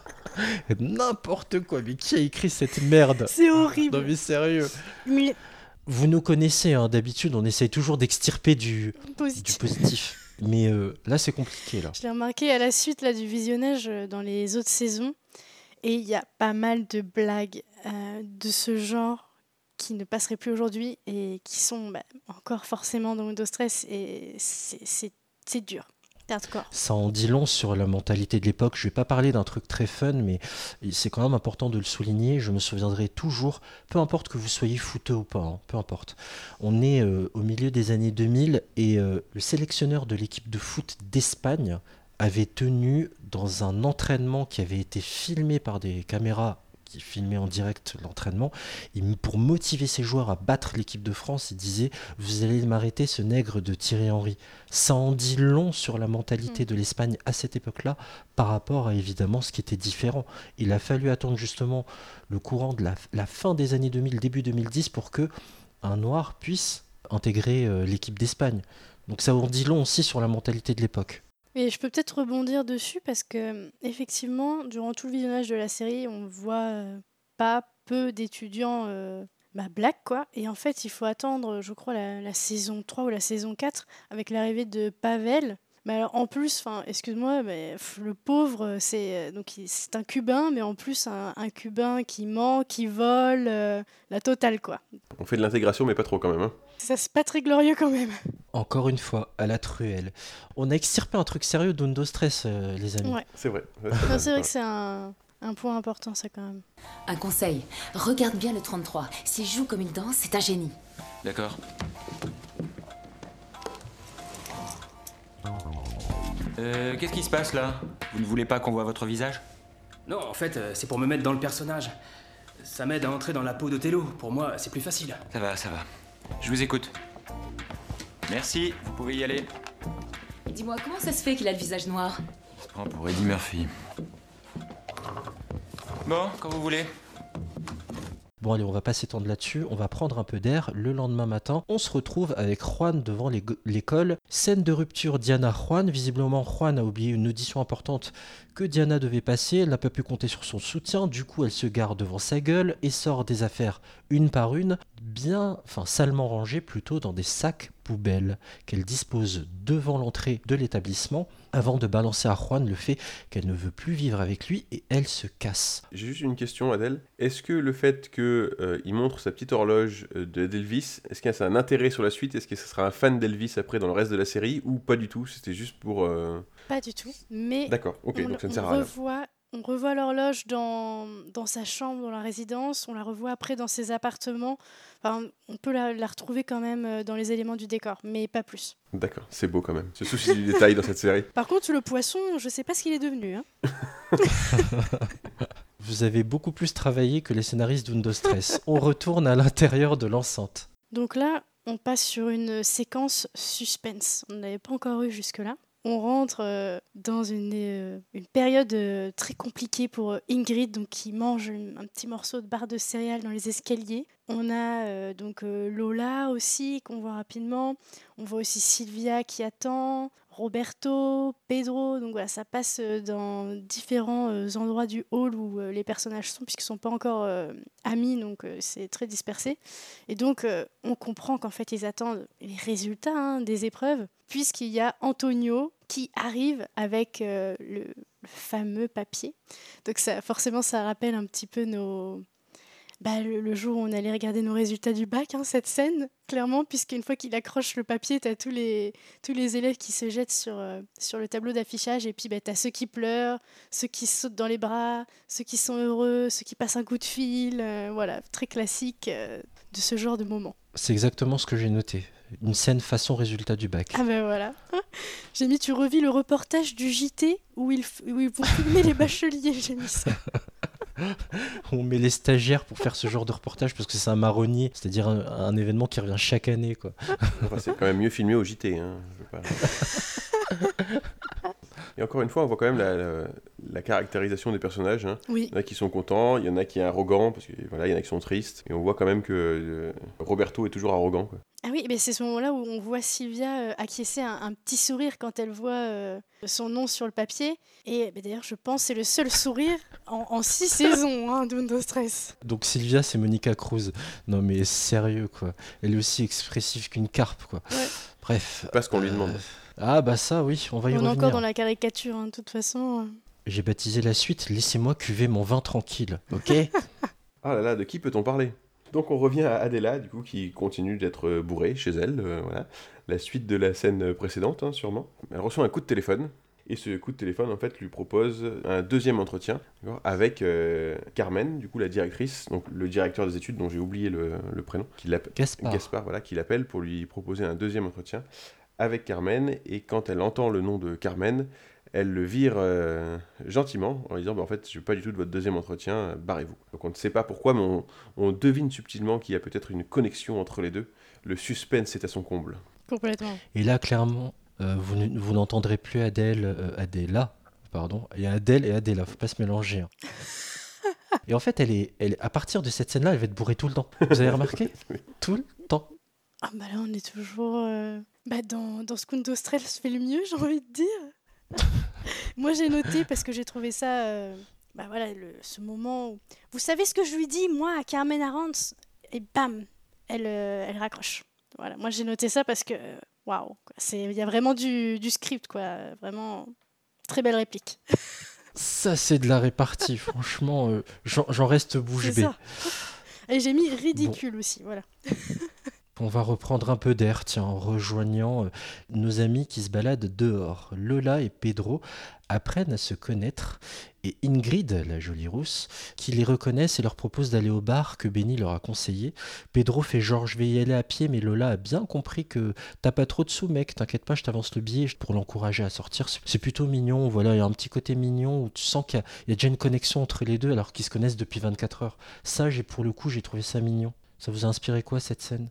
N'importe quoi, mais qui a écrit cette merde C'est Non horrible. mais sérieux Mais Vous nous connaissez, hein, d'habitude, on essaye toujours d'extirper du, du positif. positif. Mais euh, là, c'est compliqué, là. Je l'ai remarqué à la suite là, du visionnage euh, dans les autres saisons. Et il y a pas mal de blagues euh, de ce genre qui ne passeraient plus aujourd'hui et qui sont bah, encore forcément dans Windows Stress. Et c'est dur. Ça en dit long sur la mentalité de l'époque. Je vais pas parler d'un truc très fun, mais c'est quand même important de le souligner. Je me souviendrai toujours, peu importe que vous soyez footeux ou pas, hein, peu importe. On est euh, au milieu des années 2000 et euh, le sélectionneur de l'équipe de foot d'Espagne avait tenu dans un entraînement qui avait été filmé par des caméras qui filmaient en direct l'entraînement, pour motiver ses joueurs à battre l'équipe de France, il disait Vous allez m'arrêter ce nègre de Thierry Henry. Ça en dit long sur la mentalité de l'Espagne à cette époque-là par rapport à évidemment ce qui était différent. Il a fallu attendre justement le courant de la, la fin des années 2000, début 2010 pour que un noir puisse intégrer euh, l'équipe d'Espagne. Donc ça en dit long aussi sur la mentalité de l'époque. Et je peux peut-être rebondir dessus parce que, effectivement, durant tout le visionnage de la série, on voit euh, pas peu d'étudiants euh, bah, black, quoi. Et en fait, il faut attendre, je crois, la, la saison 3 ou la saison 4 avec l'arrivée de Pavel. Mais alors, en plus, enfin, excuse-moi, mais pff, le pauvre, c'est euh, donc c'est un Cubain, mais en plus un, un Cubain qui ment, qui vole, euh, la totale, quoi. On fait de l'intégration mais pas trop quand même. Hein. Ça, c'est pas très glorieux quand même. Encore une fois, à la truelle. On a extirpé un truc sérieux d'Undo Stress, euh, les amis. Ouais. C'est vrai. C'est vrai que c'est un, un point important, ça, quand même. Un conseil, regarde bien le 33. S'il joue comme il danse, c'est un génie. D'accord. Euh, qu'est-ce qui se passe là? Vous ne voulez pas qu'on voit votre visage? Non, en fait, euh, c'est pour me mettre dans le personnage. Ça m'aide à entrer dans la peau d'Othello. Pour moi, c'est plus facile. Ça va, ça va. Je vous écoute. Merci, vous pouvez y aller. Dis-moi, comment ça se fait qu'il a le visage noir? Je prends pour Eddie Murphy. Bon, quand vous voulez. Bon allez, on va pas s'étendre là-dessus, on va prendre un peu d'air. Le lendemain matin, on se retrouve avec Juan devant l'école. Scène de rupture Diana-Juan. Visiblement, Juan a oublié une audition importante que Diana devait passer. Elle n'a pas pu compter sur son soutien. Du coup, elle se gare devant sa gueule et sort des affaires une par une, bien, enfin salement rangées plutôt dans des sacs poubelles qu'elle dispose devant l'entrée de l'établissement avant de balancer à Juan le fait qu'elle ne veut plus vivre avec lui et elle se casse. J'ai juste une question, Adèle. Est-ce que le fait qu'il montre sa petite horloge euh, de d'Elvis, est-ce que ça a un intérêt sur la suite? Est-ce que ce sera un fan d'Elvis après dans le reste de la série ou pas du tout? C'était juste pour. euh, Pas du tout. Mais D'accord, ok, on, donc ça ne sert à rien. revoit, on revoit l'horloge dans, dans sa chambre, dans la résidence. On la revoit après dans ses appartements. Enfin, on peut la, la retrouver quand même euh, dans les éléments du décor, mais pas plus. D'accord, c'est beau quand même. Ce souci du détail dans cette série. Par contre, le poisson, je sais pas ce qu'il est devenu. hein. Vous avez beaucoup plus travaillé que les scénaristes d'Undo Stress. On retourne à l'intérieur de l'enceinte. Donc là, on passe sur une séquence suspense. On n'avait pas encore eu jusque-là. On rentre euh, dans une, euh, période euh, très compliquée pour Ingrid, donc qui mange un petit morceau de barre de céréales dans les escaliers. On a donc Lola aussi qu'on voit rapidement. On voit aussi Sylvia qui attend. Roberto, Pedro. Donc voilà, ça passe euh, dans différents euh, endroits du hall où euh, les personnages sont, puisqu'ils ne sont pas encore amis, donc c'est très dispersé. Et donc, on comprend qu'en fait, ils attendent les résultats hein, des épreuves, puisqu'il y a Antonio qui arrive avec le, le fameux papier. Donc ça, forcément, ça rappelle un petit peu nos... bah, le, le jour où on allait regarder nos résultats du bac, hein, cette scène, clairement, puisqu'une fois qu'il accroche le papier, tu as tous les, tous les élèves qui se jettent sur, euh, sur le tableau d'affichage, et puis bah, tu as ceux qui pleurent, ceux qui sautent dans les bras, ceux qui sont heureux, ceux qui passent un coup de fil, euh, voilà, très classique euh, de ce genre de moment. C'est exactement ce que j'ai noté. Une scène façon résultat du bac. Ah ben voilà. J'ai mis, tu revis le reportage du JT où ils, où ils vont filmer les bacheliers, j'ai mis ça. On met les stagiaires pour faire ce genre de reportage parce que c'est un marronnier, c'est-à-dire un, un événement qui revient chaque année. Quoi. Enfin, c'est quand même mieux filmé au JT. Hein. je veux pas- Et encore une fois, on voit quand même la, la- la caractérisation des personnages. hein. Oui. Il y en a qui sont contents, il y en a qui est arrogant, parce que voilà, il y en a qui sont tristes. Et on voit quand même que euh, Roberto est toujours arrogant. Quoi. Ah oui, mais c'est ce moment-là où on voit Sylvia euh, acquiescer un, un petit sourire quand elle voit euh, son nom sur le papier. Et bah, d'ailleurs, je pense que c'est le seul sourire en, en six saisons hein, d'Undo Stress. Donc Sylvia, c'est Monica Cruz. Non mais sérieux quoi. Elle est aussi expressive qu'une carpe quoi. Ouais. Bref. Pas ce qu'on lui demande. Ah bah ça oui, on va y On est revenir. encore dans la caricature, hein, de toute façon. J'ai baptisé la suite Laissez-moi cuver mon vin tranquille, ok? Ah là là, de qui peut-on parler? Donc on revient à Adela, du coup, qui continue d'être bourrée chez elle. euh, voilà. La suite de la scène précédente, hein, sûrement. Elle reçoit un coup de téléphone. Et ce coup de téléphone, en fait, lui propose un deuxième entretien avec euh, Carmen, du coup, la directrice, donc le directeur des études, dont j'ai oublié le, le prénom, qui l'appelle Gaspard. Gaspard, voilà, qui l'appelle pour lui proposer un deuxième entretien avec Carmen. Et quand elle entend le nom de Carmen, elle le vire euh, gentiment en lui disant bah, En fait, je veux pas du tout de votre deuxième entretien, euh, barrez-vous. Donc on ne sait pas pourquoi, mais on, on devine subtilement qu'il y a peut-être une connexion entre les deux. Le suspense est à son comble. Complètement. Et là, clairement, euh, vous, n'entendrez plus Adèle, euh, Adéla, pardon. Il y a Adèle et Adéla, faut pas se mélanger. hein. et en fait, elle est, elle, à partir de cette scène-là, elle va être bourrée tout le temps. Vous avez remarqué? Tout le temps. Ah bah là, on est toujours euh, bah, dans, dans ce qu'Undo Stress fait le mieux, j'ai envie de dire. Moi, j'ai noté parce que j'ai trouvé ça... euh, bah voilà, le- ce moment où... Vous savez ce que je lui dis, moi, à Carmen Arantz Et bam, elle, euh, elle raccroche. Voilà, moi, j'ai noté ça parce que... euh, Waouh, il y a vraiment du, du script, quoi. Vraiment, très belle réplique. Ça, c'est de la répartie. Franchement, euh, j'en reste bouche bée. ça. Et j'ai mis ridicule aussi, voilà. On va reprendre un peu d'air, tiens, en rejoignant euh, nos amis qui se baladent dehors. Lola et Pedro apprennent à se connaître et Ingrid, la jolie rousse, qui les reconnaissent et leur propose d'aller au bar que Benny leur a conseillé. Pedro fait genre je vais y aller à pied, mais Lola a bien compris que t'as pas trop de sous, mec, t'inquiète pas, je t'avance le billet pour l'encourager à sortir. C'est- plutôt mignon, voilà, il y a un petit côté mignon où tu sens qu'il y, a- il y a déjà une connexion entre les deux alors qu'ils se connaissent depuis 24 heures. Ça, j'ai pour le coup, j'ai trouvé ça mignon. Ça vous a inspiré quoi cette scène?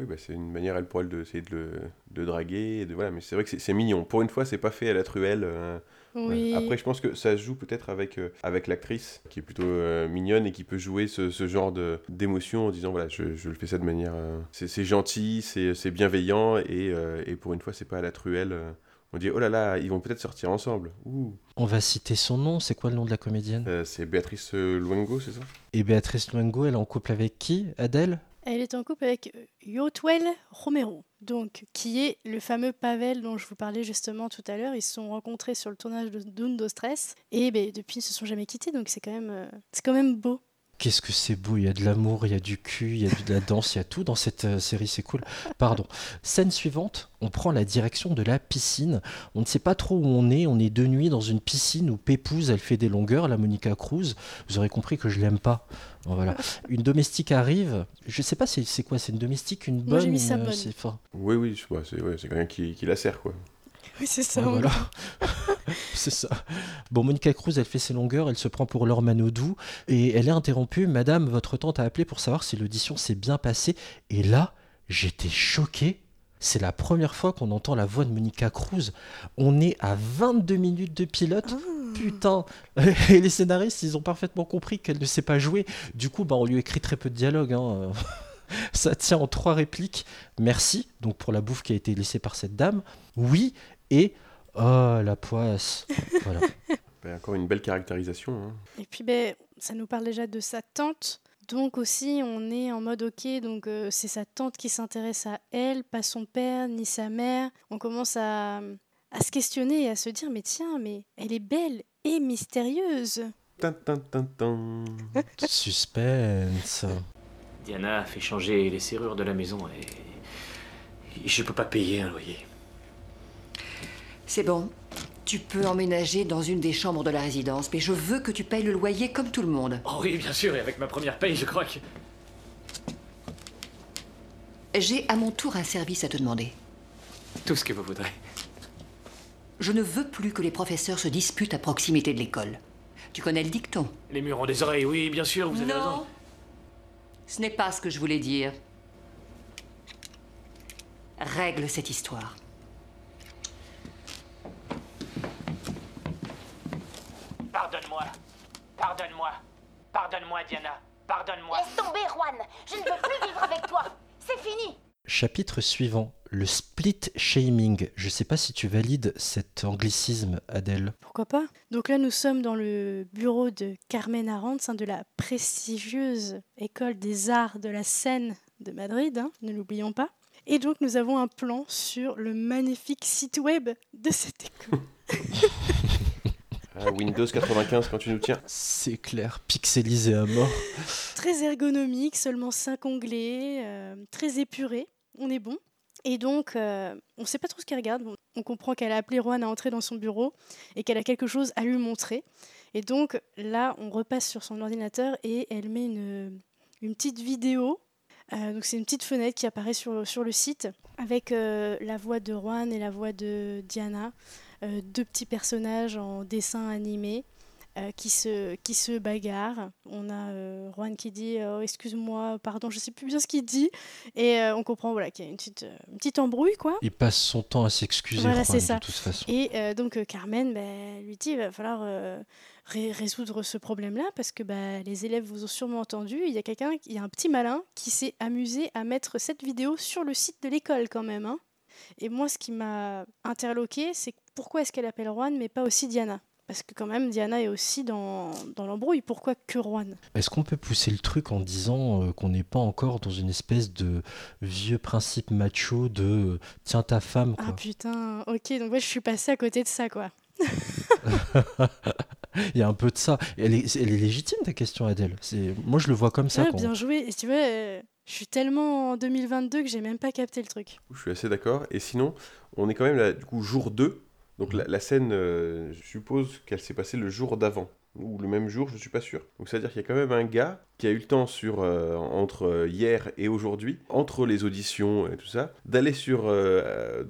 Oui, bah, c'est une manière, elle, pour elle, d'essayer de le de draguer. et De, voilà, mais c'est vrai que c'est- c'est mignon. Pour une fois, c'est pas fait à la truelle. euh, Oui. Après, je pense que ça se joue peut-être avec, euh, avec l'actrice, qui est plutôt euh, mignonne et qui peut jouer ce, ce genre de- d'émotion en disant voilà, je, je le fais ça de manière. euh, c'est c'est gentil, c'est c'est bienveillant, et, euh, et pour une fois, c'est pas à la truelle. euh, on dit oh là là, ils vont peut-être sortir ensemble. Ouh. On va citer son nom, c'est quoi le nom de la comédienne? Euh, c'est Béatrice Luengo, c'est ça? Et Béatrice Luengo, elle est en couple avec qui? Adèle? Elle est en couple avec euh, Yotuel Romero, donc qui est le fameux Pavel dont je vous parlais justement tout à l'heure. Ils se sont rencontrés sur le tournage de Dundo Stress et ben, depuis ils se sont jamais quittés, donc c'est quand euh, c'est quand même beau. Qu'est-ce que c'est beau, il y a de l'amour, il y a du cul, il y a de la danse, il y a tout dans cette euh, série, c'est cool. Pardon. Scène suivante, on prend la direction de la piscine. On ne sait pas trop où on est, on est de nuit dans une piscine où Pépouze, elle fait des longueurs, la Monica Cruz. Vous aurez compris que je l'aime pas. Bon, voilà. Une domestique arrive, je sais pas c'est c'est quoi, c'est une domestique, une bonne Moi, mis ça une, euh, bonne. c'est- enfin, Oui, oui, ouais, c'est ouais, quelqu'un qui, qui la sert, quoi. Oui, c'est ça. Ouais, on- voilà. c'est ça. Bon, Monica Cruz, elle fait ses longueurs, elle se prend pour Laure Manodou et elle est interrompue. Madame, votre tante a appelé pour savoir si l'audition s'est bien passée. Et là, j'étais choqué. C'est la première fois qu'on entend la voix de Monica Cruz. On est à 22 minutes de pilote. Putain Et les scénaristes, ils ont parfaitement compris qu'elle ne sait pas jouer. Du coup, bah, on lui écrit très peu de dialogue. hein. Ça tient en trois répliques. Merci donc pour la bouffe qui a été laissée par cette dame. Oui, et oh la poisse. Voilà. Ben, encore une belle caractérisation. hein. Et puis, ben, ça nous parle déjà de sa tante. Donc aussi, on est en mode ok, donc euh, c'est sa tante qui s'intéresse à elle, pas son père ni sa mère. On commence à, à se questionner et à se dire, mais tiens, mais elle est belle et mystérieuse. Suspense. Diana a fait changer les serrures de la maison et. Je peux pas payer un loyer. C'est bon. Tu peux emménager dans une des chambres de la résidence, mais je veux que tu payes le loyer comme tout le monde. Oh oui, bien sûr, et avec ma première paye, je crois que. J'ai à mon tour un service à te demander. Tout ce que vous voudrez. Je ne veux plus que les professeurs se disputent à proximité de l'école. Tu connais le dicton Les murs ont des oreilles, oui, bien sûr, vous avez raison. Non. Ce n'est pas ce que je voulais dire. Règle cette histoire. Pardonne-moi. Pardonne-moi. Pardonne-moi, Diana. Pardonne-moi. Laisse tomber, Juan. Je ne veux plus vivre avec toi. C'est fini. Chapitre suivant, le split shaming. Je sais pas si tu valides cet anglicisme, Adèle. Pourquoi pas? Donc là, nous sommes dans le bureau de Carmen Arantz, hein, de la prestigieuse école des arts de la scène de Madrid, hein, ne l'oublions pas. Et donc, nous avons un plan sur le magnifique site web de cette école. Ah, Windows 95 quand tu nous tiens. C'est clair, pixelisé à mort. très ergonomique, seulement 5 onglets, euh, très épuré. On est bon. Et donc, euh, on ne sait pas trop ce qu'elle regarde. On- On comprend qu'elle a appelé Juan à entrer dans son bureau et qu'elle a quelque chose à lui montrer. Et donc, là, on repasse sur son ordinateur et elle met une, une petite vidéo. Euh, donc, c'est une petite fenêtre qui apparaît sur, sur le site avec euh, la voix de Juan et la voix de Diana. Euh, deux petits personnages en dessin animé euh, qui, se, qui se bagarrent. On a euh, Juan qui dit euh, excuse-moi, pardon, je sais plus bien ce qu'il dit. Et on comprend voilà, qu'il y a une petite, une petite embrouille, quoi. Il passe son temps à s'excuser, Voilà, Juan, ça. de toute façon. Et donc Carmen ben, lui dit il va falloir ré- résoudre ce problème-là parce que bah, les élèves vous ont sûrement entendu. Il y a quelqu'un, il y a un petit malin qui s'est amusé à mettre cette vidéo sur le site de l'école quand même. hein. Et moi, ce qui m'a interloqué, c'est pourquoi est-ce qu'elle appelle Juan mais pas aussi Diana? Parce que quand même, Diana est aussi dans, dans l'embrouille. Pourquoi que Juan Est-ce qu'on peut pousser le truc en disant euh, qu'on n'est pas encore dans une espèce de vieux principe macho de euh, tiens ta femme Ah quoi. putain, ok, donc ouais, je suis passée à côté de ça, quoi. Il y a un peu de ça. Elle est, elle est légitime ta question Adèle. C'est moi je le vois comme ça. Ah, quand- bien joué. Et tu vois, euh, je suis tellement en 2022 que j'ai même pas capté le truc. Je suis assez d'accord. Et sinon, on est quand même là, du coup, jour 2. Donc la, scène, euh, je suppose qu'elle s'est passée le jour d'avant. Ou le même jour, je suis pas sûr. Donc c'est-à-dire qu'il y a quand même un gars qui a eu le temps sur, euh, entre euh, hier et aujourd'hui, entre les auditions et tout ça, d'aller sur,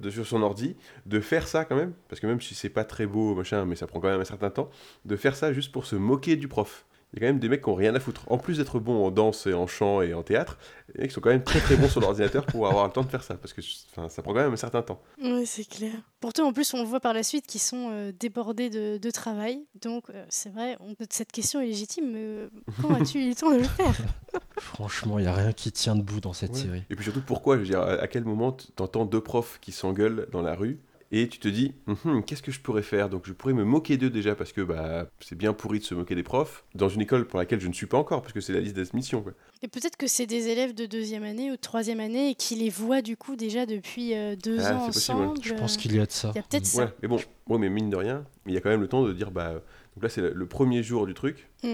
sur son ordi, de faire ça quand même, parce que même si c'est pas très beau, machin, mais ça prend quand même un certain temps, de faire ça juste pour se moquer du prof. Il y a quand même des mecs qui ont rien à foutre. En plus d'être bons en danse et en chant et en théâtre, les mecs sont quand même très très bons sur l'ordinateur pour avoir le temps de faire ça, parce que enfin, ça prend quand même un certain temps. Oui, c'est clair. Pourtant, en plus, on voit par la suite qu'ils sont euh, débordés de, de travail. Donc, euh, c'est vrai, on- cette question est légitime. mais, euh, quand as-tu eu le temps de le faire? Franchement, il y a rien qui tient debout dans cette Ouais. série. Et puis surtout, pourquoi? Je veux dire, à quel moment t'entends deux profs qui s'engueulent dans la rue et tu te dis, Hum, qu'est-ce que je pourrais faire? Donc je pourrais me moquer d'eux déjà parce que bah, c'est bien pourri de se moquer des profs dans une école pour laquelle je ne suis pas encore parce que c'est la liste d'admission. quoi. Et peut-être que c'est des élèves de deuxième année ou de troisième année et qui les voient du coup déjà depuis euh, deux Ah, ans c'est possible, ouais. ensemble. Je pense qu'il y a de ça. Il y a peut-être Ouais, ça. mais bon, ouais, mais mine de rien, il y a quand même le temps de dire, bah, donc là c'est le- premier jour du truc Mm.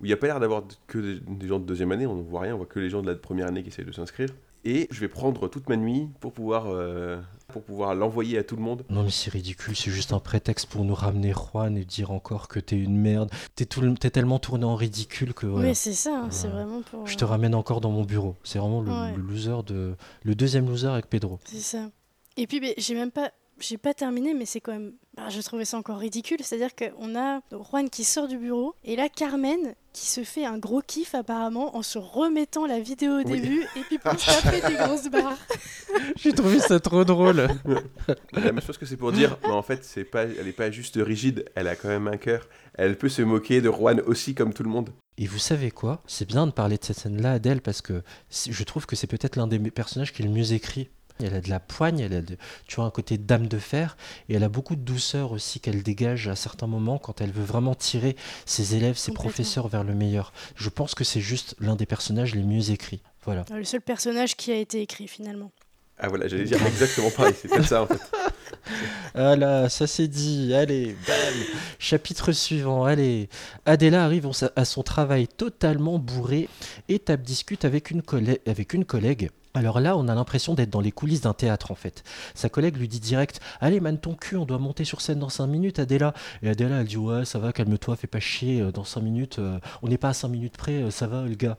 où il n'y a pas l'air d'avoir que des, des gens de deuxième année, on ne voit rien, on voit que les gens de la première année qui essayent de s'inscrire. Et je vais prendre toute ma nuit pour pouvoir, euh, pour pouvoir l'envoyer à tout le monde. Non mais c'est ridicule, c'est juste un prétexte pour nous ramener Juan et dire encore que t'es une merde. T'es tout le- t'es tellement tourné en ridicule que voilà. Oui, c'est ça. hein, C'est vraiment pour. Je te ramène encore dans mon bureau. C'est vraiment le, Ouais. le loser de le deuxième loser avec Pedro. C'est ça. Et puis, ben, j'ai même pas. J'ai pas terminé, mais c'est quand même. bah, je trouvais ça encore ridicule. C'est-à-dire qu'on a donc Juan qui sort du bureau et là, Carmen qui se fait un gros kiff apparemment en se remettant la vidéo au Oui. début et puis pour se taper des grosses barres. J'ai trouvé ça trop drôle. Mais je pense que c'est pour dire, mais en fait, c'est pas, elle n'est pas juste rigide, elle a quand même un cœur. Elle peut se moquer de Juan aussi comme tout le monde. Et vous savez quoi? C'est bien de parler de cette scène-là, Adèle, parce que je trouve que c'est peut-être l'un des personnages qui est le mieux écrit. Elle a de la poigne, elle a de, tu vois, un côté dame de fer, et elle a beaucoup de douceur aussi qu'elle dégage à certains moments quand elle veut vraiment tirer ses élèves, ses professeurs vers le meilleur. Je pense que c'est juste l'un des personnages les mieux écrits. Voilà. Le seul personnage qui a été écrit finalement. Ah voilà, j'allais dire exactement pareil, c'est peut-être ça en fait. Ah là, ça c'est dit. Allez, bam. Chapitre suivant. Allez. Adela arrive à son travail totalement bourré et tape discute avec une, collè- avec une collègue. Alors là, on a l'impression d'être dans les coulisses d'un théâtre en fait. Sa collègue lui dit direct Allez, man ton cul, on doit monter sur scène dans 5 minutes, Adela. Et Adela, elle dit Ouais, ça va, calme-toi, fais pas chier, euh, dans 5 minutes, euh, on n'est pas à 5 minutes près, euh, ça va. Euh,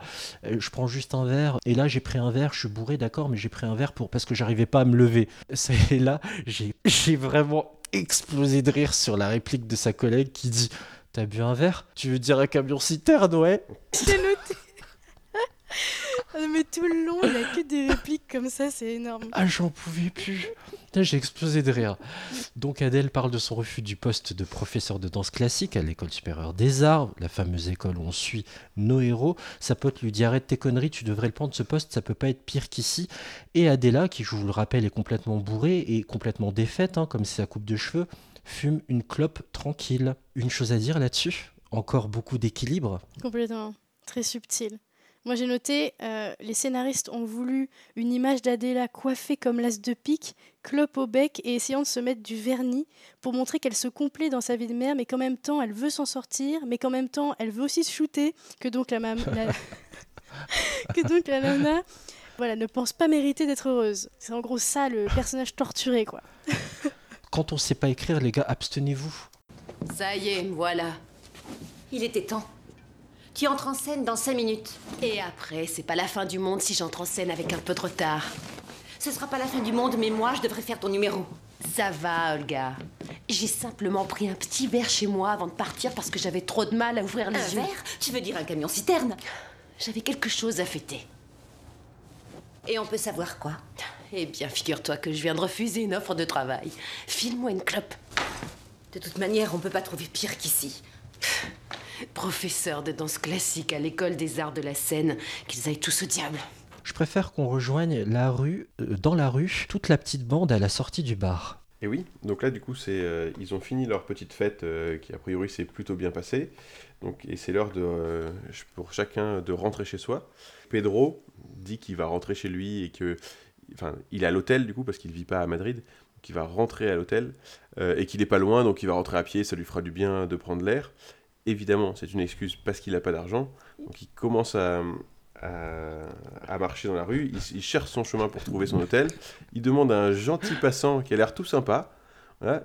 Je prends juste un verre. Et là, j'ai pris un verre, je suis bourré, d'accord, mais j'ai pris un verre pour... parce que j'arrivais pas à me lever. C'est là, j'ai vraiment explosé de rire sur la réplique de sa collègue qui dit T'as bu un verre? Tu veux dire un camion citerne, ouais? Ah, Mais tout le long, il a que des répliques comme ça, c'est énorme. Ah, j'en pouvais plus. Putain, J'ai explosé de rire. Donc Adèle parle de son refus du poste de professeur de danse classique à l'école supérieure des arts, la fameuse école où on suit nos héros. Sa pote lui dit arrête tes conneries, tu devrais le prendre ce poste, ça peut pas être pire qu'ici. Et Adela, qui je vous le rappelle est complètement bourrée et complètement défaite, hein, comme c'est sa coupe de cheveux, fume une clope tranquille. Une chose à dire là-dessus? Encore beaucoup d'équilibre? Complètement. Très subtil. Moi j'ai noté, euh, les scénaristes ont voulu une image d'Adela coiffée comme l'as de pique, clope au bec et essayant de se mettre du vernis pour montrer qu'elle se complaît dans sa vie de mère, mais qu'en même temps elle veut s'en sortir, mais qu'en même temps elle veut aussi se shooter, que donc la, mam- la... que donc la nana voilà, ne pense pas mériter d'être heureuse. C'est en gros ça le personnage torturé quoi. Quand on sait pas écrire, les gars, abstenez-vous. Ça y est, voilà. Il était temps. Tu entres en scène dans 5 minutes. Et après, c'est pas la fin du monde si j'entre en scène avec un peu de retard. Ce sera pas la fin du monde, mais moi, je devrais faire ton numéro. Ça va, Olga. J'ai simplement pris un petit verre chez moi avant de partir parce que j'avais trop de mal à ouvrir les Un yeux. verre? Tu veux dire un camion citerne? J'avais quelque chose à fêter. Et on peut savoir quoi? Eh bien, figure-toi que je viens de refuser une offre de travail. File-moi une clope. De toute manière, on peut pas trouver pire qu'ici. Professeur de danse classique à l'école des arts de la scène, qu'ils aillent tous au diable. Je préfère qu'on rejoigne la rue, euh, dans la rue, toute la petite bande à la sortie du bar. Et oui, donc là du coup c'est euh, ils ont fini leur petite fête euh, qui a priori s'est plutôt bien passée. Donc et c'est l'heure de euh, pour chacun de rentrer chez soi. Pedro dit qu'il va rentrer chez lui et que enfin il est à l'hôtel du coup parce qu'il vit pas à Madrid. Donc il va rentrer à l'hôtel euh, et qu'il est pas loin donc il va rentrer à pied, ça lui fera du bien de prendre l'air. Évidemment, c'est une excuse parce qu'il n'a pas d'argent. Donc il commence à, à, marcher dans la rue, il, cherche son chemin pour trouver son hôtel. Il demande à un gentil passant qui a l'air tout sympa.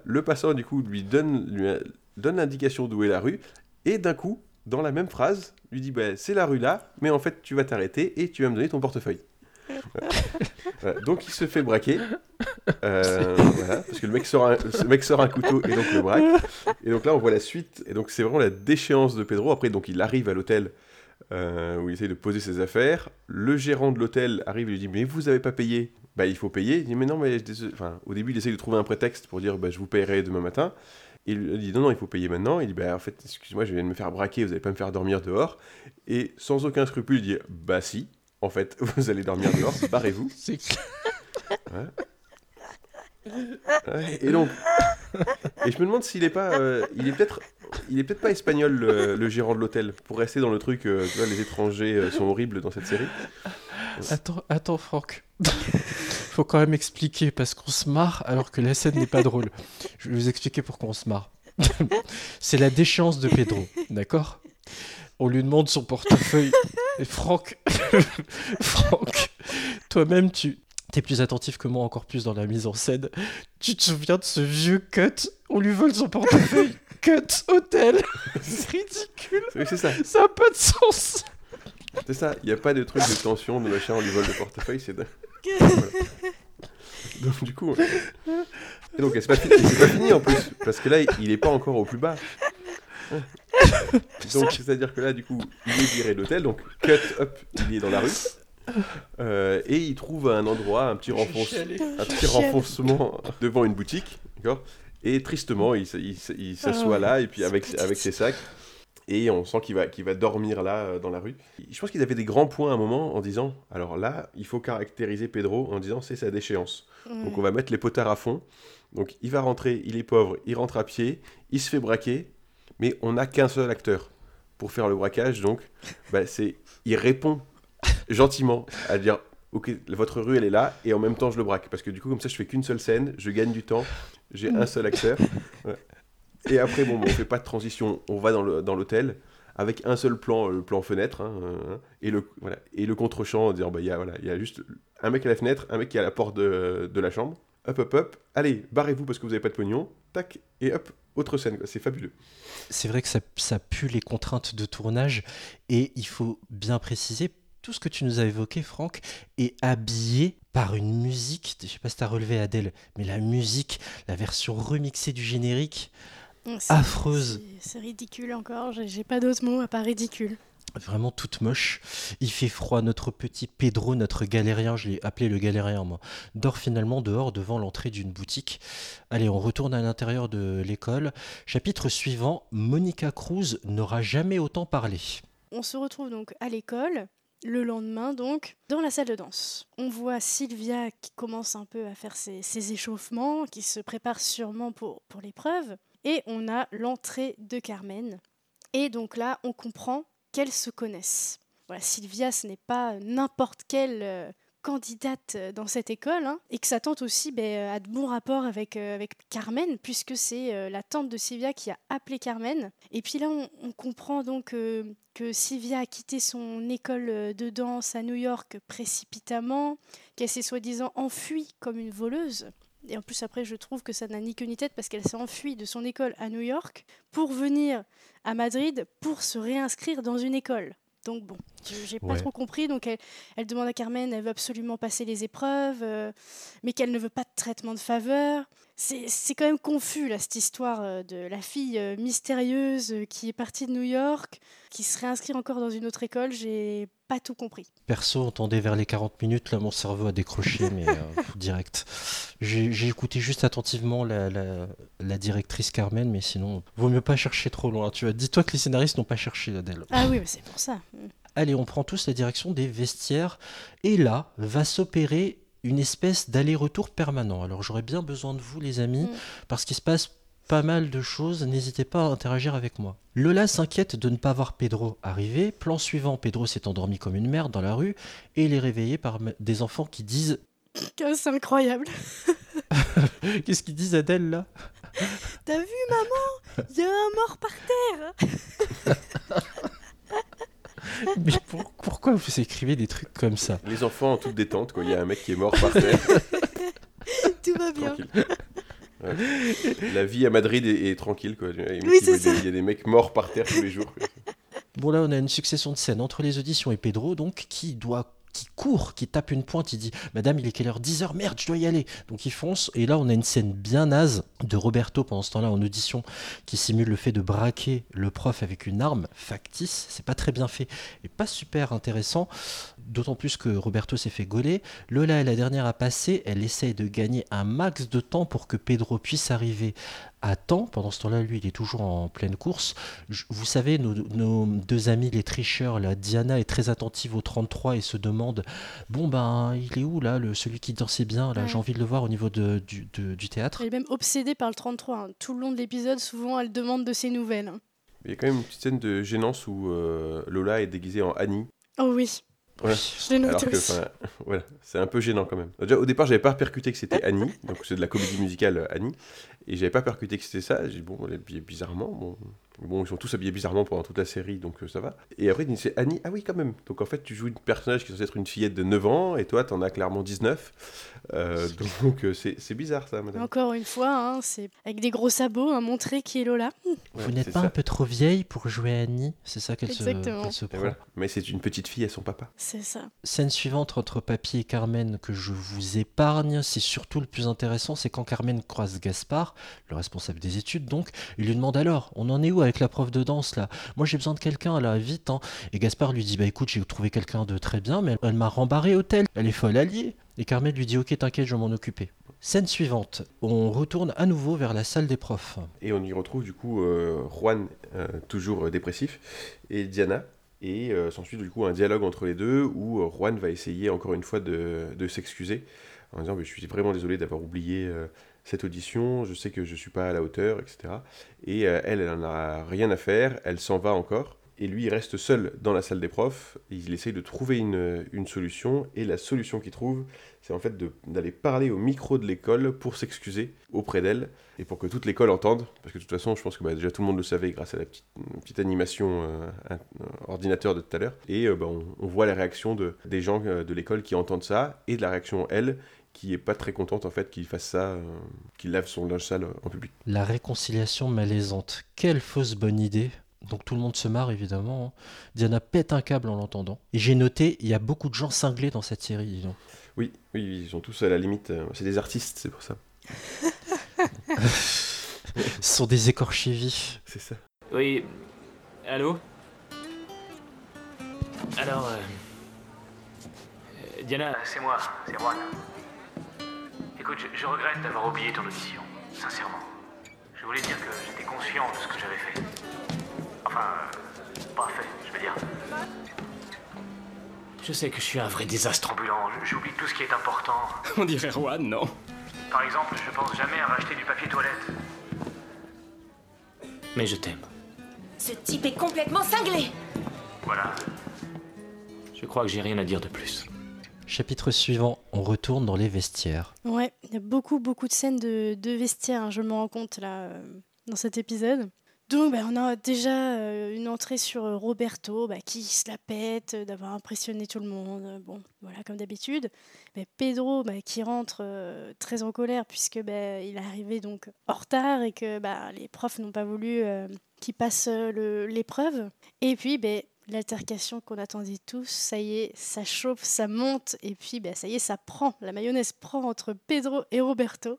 Le passant, du coup, lui donne lui donne l'indication d'où est la rue. Et d'un coup, dans la même phrase, lui dit bah, C'est la rue là, mais en fait, tu vas t'arrêter et tu vas me donner ton portefeuille. Voilà. Donc il se fait braquer. Euh, parce que le mec, sort un, couteau et donc le braque. Et donc là, on voit la suite. Et donc c'est vraiment la déchéance de Pedro. Après, donc il arrive à l'hôtel euh, où il essaye de poser ses affaires. Le gérant de l'hôtel arrive et lui dit Mais vous avez pas payé? Bah, il faut payer. Il dit Mais non, mais. au début, il essaye de trouver un prétexte pour dire bah, Je vous paierai demain matin. Il dit Non, non, il faut payer maintenant. Il dit Bah, en fait, excuse-moi, je viens de me faire braquer, vous allez pas me faire dormir dehors. Et sans aucun scrupule, il dit Bah, si. En fait, vous allez dormir dehors, barrez-vous. C'est clair. Ouais. Ouais, et donc, et je me demande s'il est pas, euh, il est peut-être, il est peut-être pas espagnol le, le gérant de l'hôtel pour rester dans le truc. euh, tu vois, les étrangers euh, sont horribles dans cette série. Attends, attends, Franck. Faut quand même expliquer parce qu'on se marre alors que la scène n'est pas drôle. Je vais vous expliquer pourquoi on se marre. C'est la déchéance de Pedro, d'accord? On lui demande son portefeuille. Et Franck, Franck, toi-même, tu es plus attentif que moi, encore plus dans la mise en scène. Tu te souviens de ce vieux cut On lui vole son portefeuille. Cut hôtel. C'est ridicule. Oui, c'est ça. Ça n'a pas de sens. C'est ça. Il n'y a pas de truc de tension, de machin, on lui vole le portefeuille, c'est dingue. Voilà. Donc du coup, et donc c'est pas, fini, pas fini en plus, parce que là il est pas encore au plus bas. Donc c'est-à-dire que là du coup il est viré de l'hôtel, donc cut up, il est dans la rue. Euh, et il trouve un endroit, un petit, renfonce- un renfoncement devant une boutique, d'accord? Et tristement, il, il s'assoit Ah, là, et puis avec, ses sacs, Et on sent qu'il va, qu'il va dormir là, euh, dans la rue. Je pense qu'ils avaient des grands points à un moment en disant alors là, il faut caractériser Pedro en disant c'est sa déchéance. Donc on va mettre les potards à fond. Donc il va rentrer, il est pauvre, il rentre à pied, il se fait braquer, mais on n'a qu'un seul acteur pour faire le braquage. Donc bah, c'est, il répond gentiment à dire ok, votre rue elle est là, et en même temps je le braque. Parce que du coup, comme ça, je fais qu'une seule scène, je gagne du temps, j'ai un seul acteur. Et après, bon, on fait pas de transition, on va dans l'hôtel avec un seul plan, le plan fenêtre, hein, hein, et le, voilà, et le contre-champ, disant, bah, il y, a, voilà, il y a juste un mec à la fenêtre, un mec qui est à la porte de, de la chambre, hop, hop, hop, allez, barrez-vous parce que vous avez pas de pognon, tac, et hop, autre scène, quoi. c'est fabuleux. C'est vrai que ça, ça pue les contraintes de tournage et il faut bien préciser, tout ce que tu nous as évoqué, Franck, est habillé par une musique, je sais pas si tu as relevé Adèle, mais la musique, la version remixée du générique, C'est- affreuse. c'est- ridicule encore, j'ai pas d'autres mots à part ridicule. Vraiment toute moche. Il fait froid, notre petit Pedro, notre galérien, je l'ai appelé le galérien moi, dort finalement dehors devant l'entrée d'une boutique. Allez, on retourne à l'intérieur de l'école. Chapitre suivant, Monica Cruz n'aura jamais autant parlé. On se retrouve donc à l'école, le lendemain donc, dans la salle de danse. On voit Sylvia qui commence un peu à faire ses, échauffements, qui se prépare sûrement pour l'épreuve. Et on a l'entrée de Carmen. Et donc là, on comprend qu'elles se connaissent. Voilà, Sylvia, ce n'est pas n'importe quelle euh, candidate euh, dans cette école, hein, et que sa tante aussi ben, euh, a de bons rapports avec, euh, avec Carmen, puisque c'est euh, la tante de Sylvia qui a appelé Carmen. Et puis là, on, comprend donc euh, que Sylvia a quitté son école euh, de danse à New York précipitamment, qu'elle s'est soi-disant enfuie comme une voleuse. Et en plus, après, je trouve que ça n'a ni queue ni tête parce qu'elle s'est enfuie de son école à New York pour venir à Madrid pour se réinscrire dans une école. Donc bon, je- j'ai pas Ouais. trop compris. Donc elle, elle demande à Carmen, elle veut absolument passer les épreuves, euh, mais qu'elle ne veut pas de traitement de faveur. C'est quand même confus là cette histoire euh, de la fille euh, mystérieuse qui est partie de New York, qui se réinscrit encore dans une autre école. J'ai pas tout compris. Perso, on tendait vers les 40 minutes, là mon cerveau a décroché, mais euh, direct. J'ai écouté juste attentivement la, la- la directrice Carmen, mais sinon, vaut mieux pas chercher trop loin. Tu vois, dis-toi que les scénaristes n'ont pas cherché Adèle. Ah oui, mais c'est pour ça. Allez, on prend tous la direction des vestiaires, et là va s'opérer une espèce d'aller-retour permanent. Alors j'aurais bien besoin de vous, les amis, Mm. parce qu'il se passe pas mal de choses, n'hésitez pas à interagir avec moi. Lola s'inquiète de ne pas voir Pedro arriver. Plan suivant, Pedro s'est endormi comme une merde dans la rue et il est réveillé par des enfants qui disent C'est incroyable. Qu'est-ce qu'ils disent Adèle là? T'as vu maman? Il y a un mort par terre. Mais pour- pourquoi vous écrivez des trucs comme ça? Les enfants en toute détente, quoi. Il y a un mec qui est mort par terre. Tout va bien. Tranquille. Ouais. La vie à Madrid est, est tranquille, quoi. Il y a des mecs Oui, qui c'est veulent des- ça. il y a des mecs morts par terre tous les jours. quoi. Bon là on a une succession de scènes entre les auditions et Pedro donc qui doit qui court, qui tape une pointe, il dit Madame, il est quelle heure? 10h, merde, je dois y aller. Donc il fonce, et là on a une scène bien naze de Roberto pendant ce temps-là en audition qui simule le fait de braquer le prof avec une arme factice. C'est pas très bien fait et pas super intéressant, d'autant plus que Roberto s'est fait gauler. Lola est la dernière à passer, elle essaye de gagner un max de temps pour que Pedro puisse arriver à temps. Pendant ce temps-là, lui, il est toujours en pleine course. Je- vous savez, nos, nos deux amis, les tricheurs, là, Diana est très attentive au 33 et se demande Bon, ben, il est où, là, le, celui qui dansait bien là? Ouais. J'ai envie de le voir au niveau de, du, de- du théâtre. Elle est même obsédée par le 33. hein. Tout le long de l'épisode, souvent, elle demande de ses nouvelles. hein. Il y a quand même une petite scène de gênance où euh, Lola est déguisée en Annie. Oh oui. Voilà. Je l'ai noté aussi. voilà, c'est un peu gênant quand même. Déjà, au départ, j'avais pas percuté que c'était Annie, donc c'est de la comédie musicale euh, Annie, et j'avais pas percuté que c'était ça. J'ai dit, bon, bizarrement. Bon, bon, ils sont tous habillés bizarrement pendant toute la série, donc euh, ça va. Et après, il dit, c'est Annie, ah oui, quand même. Donc en fait, tu joues une personnage qui est censée être une fillette de 9 ans, et toi, t'en as clairement 19. Euh, donc euh, c'est c'est bizarre ça, madame. Encore une fois, hein, c'est avec des gros sabots, hein, montrer qui est Lola. Ouais, Vous n'êtes pas ça. un peu trop vieille pour jouer Annie? C'est ça qu'elle se, Exactement. qu'elle se prend. voilà. Mais c'est une petite fille à son papa. C'est ça. Scène suivante entre Papy et Carmen que je vous épargne, c'est surtout le plus intéressant, c'est quand Carmen croise Gaspard, le responsable des études donc, il lui demande alors, on en est où avec la prof de danse là Moi j'ai besoin de quelqu'un là, vite hein. Et Gaspard lui dit, bah écoute, j'ai trouvé quelqu'un de très bien, mais elle, m'a rembarré hôtel, elle est folle alliée. Et Carmen lui dit, ok t'inquiète, je vais m'en occuper. Scène suivante, on retourne à nouveau vers la salle des profs. Et on y retrouve du coup euh, Juan, euh, toujours euh, dépressif, et Diana. Et s'ensuit du coup un dialogue entre les deux où Juan va essayer encore une fois de, s'excuser en disant Mais Je suis vraiment désolé d'avoir oublié cette audition, je sais que je suis pas à la hauteur, etc. Et euh, elle, elle en a rien à faire, elle s'en va encore. Et lui, il reste seul dans la salle des profs. Il essaye de trouver une, une solution. Et la solution qu'il trouve, c'est en fait d'aller parler au micro de l'école pour s'excuser auprès d'elle et pour que toute l'école entende. Parce que de toute façon, je pense que bah, déjà tout le monde le savait grâce à la petite, petite animation euh, ordinateur de tout à l'heure. Et euh, bah, on, voit la réaction de, des gens de l'école qui entendent ça et de la réaction, elle, qui est pas très contente en fait qu'il fasse ça, euh, qu'il lave son linge sale en public. La réconciliation malaisante. Quelle fausse bonne idée. Donc tout le monde se marre évidemment. hein. Diana pète un câble en l'entendant. Et j'ai noté, il y a beaucoup de gens cinglés dans cette série. dis donc. Oui, oui, ils sont tous à la limite. euh, c'est des artistes, c'est pour ça. Ce sont des écorchés vifs. C'est ça. Oui. Allô? Alors, euh, Diana, C'est moi, c'est Juan. Écoute, je, je regrette d'avoir oublié ton audition, sincèrement. Je voulais dire que j'étais conscient de ce que j'avais fait. Enfin, euh, pas fait, je veux dire. je sais que je suis un vrai désastre. Ambulant, j'oublie tout ce qui est important. On dirait Juan, non? Par exemple, je pense jamais à racheter du papier toilette. Mais je t'aime. Ce type est complètement cinglé Voilà. Je crois que j'ai rien à dire de plus. Chapitre suivant, on retourne dans les vestiaires. Ouais, il y a beaucoup, beaucoup de scènes de, vestiaires, hein, je me rends compte là, euh, dans cet épisode. Donc, bah, on a déjà euh, une entrée sur euh, Roberto, bah, qui se la pète d'avoir impressionné tout le monde. Bon, voilà, comme d'habitude. Pedro, bah, qui rentre très en colère, puisque il est arrivé donc en retard et que les profs n'ont pas voulu qu'il passe l'épreuve. Et puis, l'altercation qu'on attendait tous, ça y est, ça chauffe, ça monte, et puis bah, ça y est, ça prend. La mayonnaise prend entre Pedro et Roberto.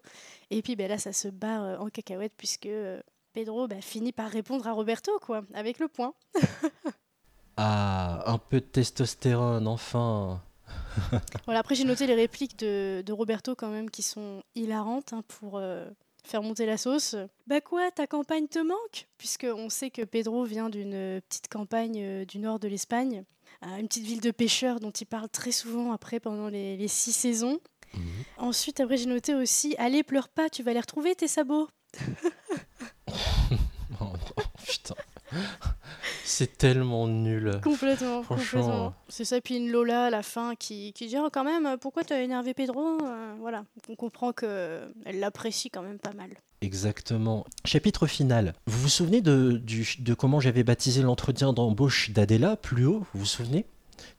Et puis bah, là, ça se barre euh, en cacahuète, puisque euh, Pedro bah, finit par répondre à Roberto, quoi, avec le point. Ah, un peu de testostérone, enfin. Voilà, après, j'ai noté les répliques de, de Roberto, quand même, qui sont hilarantes hein, pour euh, faire monter la sauce. Bah quoi, ta campagne te manque? Puisqu'on sait que Pedro vient d'une euh, petite campagne euh, du nord de l'Espagne, une petite ville de pêcheurs dont il parle très souvent après pendant les, les six saisons. Ensuite, après, j'ai noté aussi Allez, pleure pas, tu vas les retrouver tes sabots. Oh non, putain. C'est tellement nul. Complètement, Franchement. complètement. C'est ça, puis une Lola à la fin qui, qui dit Oh, quand même, pourquoi t'as énervé Pedro Euh, Voilà, on comprend que elle l'apprécie quand même pas mal. Exactement. Chapitre final. Vous vous souvenez de, du- de comment j'avais baptisé l'entretien d'embauche d'Adela plus haut Vous vous souvenez?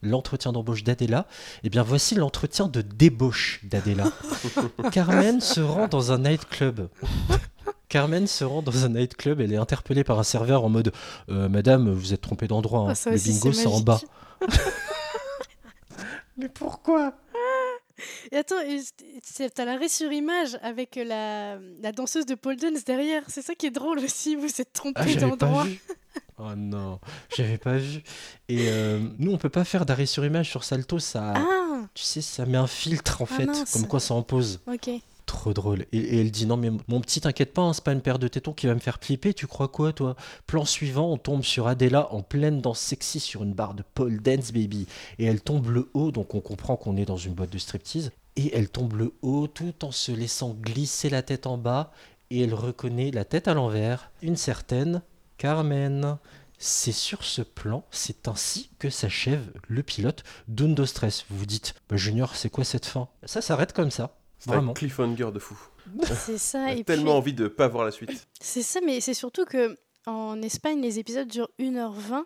L'entretien d'embauche d'Adela. Eh bien, voici l'entretien de débauche d'Adela. Carmen se rend dans un nightclub. Carmen se rend dans un nightclub, elle est interpellée par un serveur en mode Euh, Madame, vous êtes trompée d'endroit, hein. Ah, le bingo c'est en bas. Mais pourquoi Et attends, et c'est- t'as l'arrêt sur image avec la, la danseuse de pole dance derrière. C'est ça qui est drôle aussi, vous êtes trompé Ah, j'avais pas d'endroit. vu. Oh non, j'avais pas vu. Et euh, nous, on peut pas faire d'arrêt sur image sur Salto, ça. Ah. Tu sais, ça met un filtre en Ah, fait, mince. comme quoi ça en pose. Ok. Trop drôle. Et, elle dit non mais mon petit t'inquiète pas, hein, c'est pas une paire de tétons qui va me faire flipper, tu crois quoi toi? Plan suivant, on tombe sur Adela en pleine danse sexy sur une barre de pole dance baby. Et elle tombe le haut, donc on comprend qu'on est dans une boîte de striptease. Et elle tombe le haut tout en se laissant glisser la tête en bas. Et elle reconnaît la tête à l'envers, une certaine Carmen. C'est sur ce plan, c'est ainsi que s'achève le pilote d'Undo Stress. Vous vous dites, bah, Junior, c'est quoi cette fin? Ça s'arrête comme ça. C'est un Vraiment. cliffhanger de fou. C'est ça. J'ai et tellement puis- envie de pas voir la suite. C'est ça, mais c'est surtout que en Espagne, les épisodes durent 1h20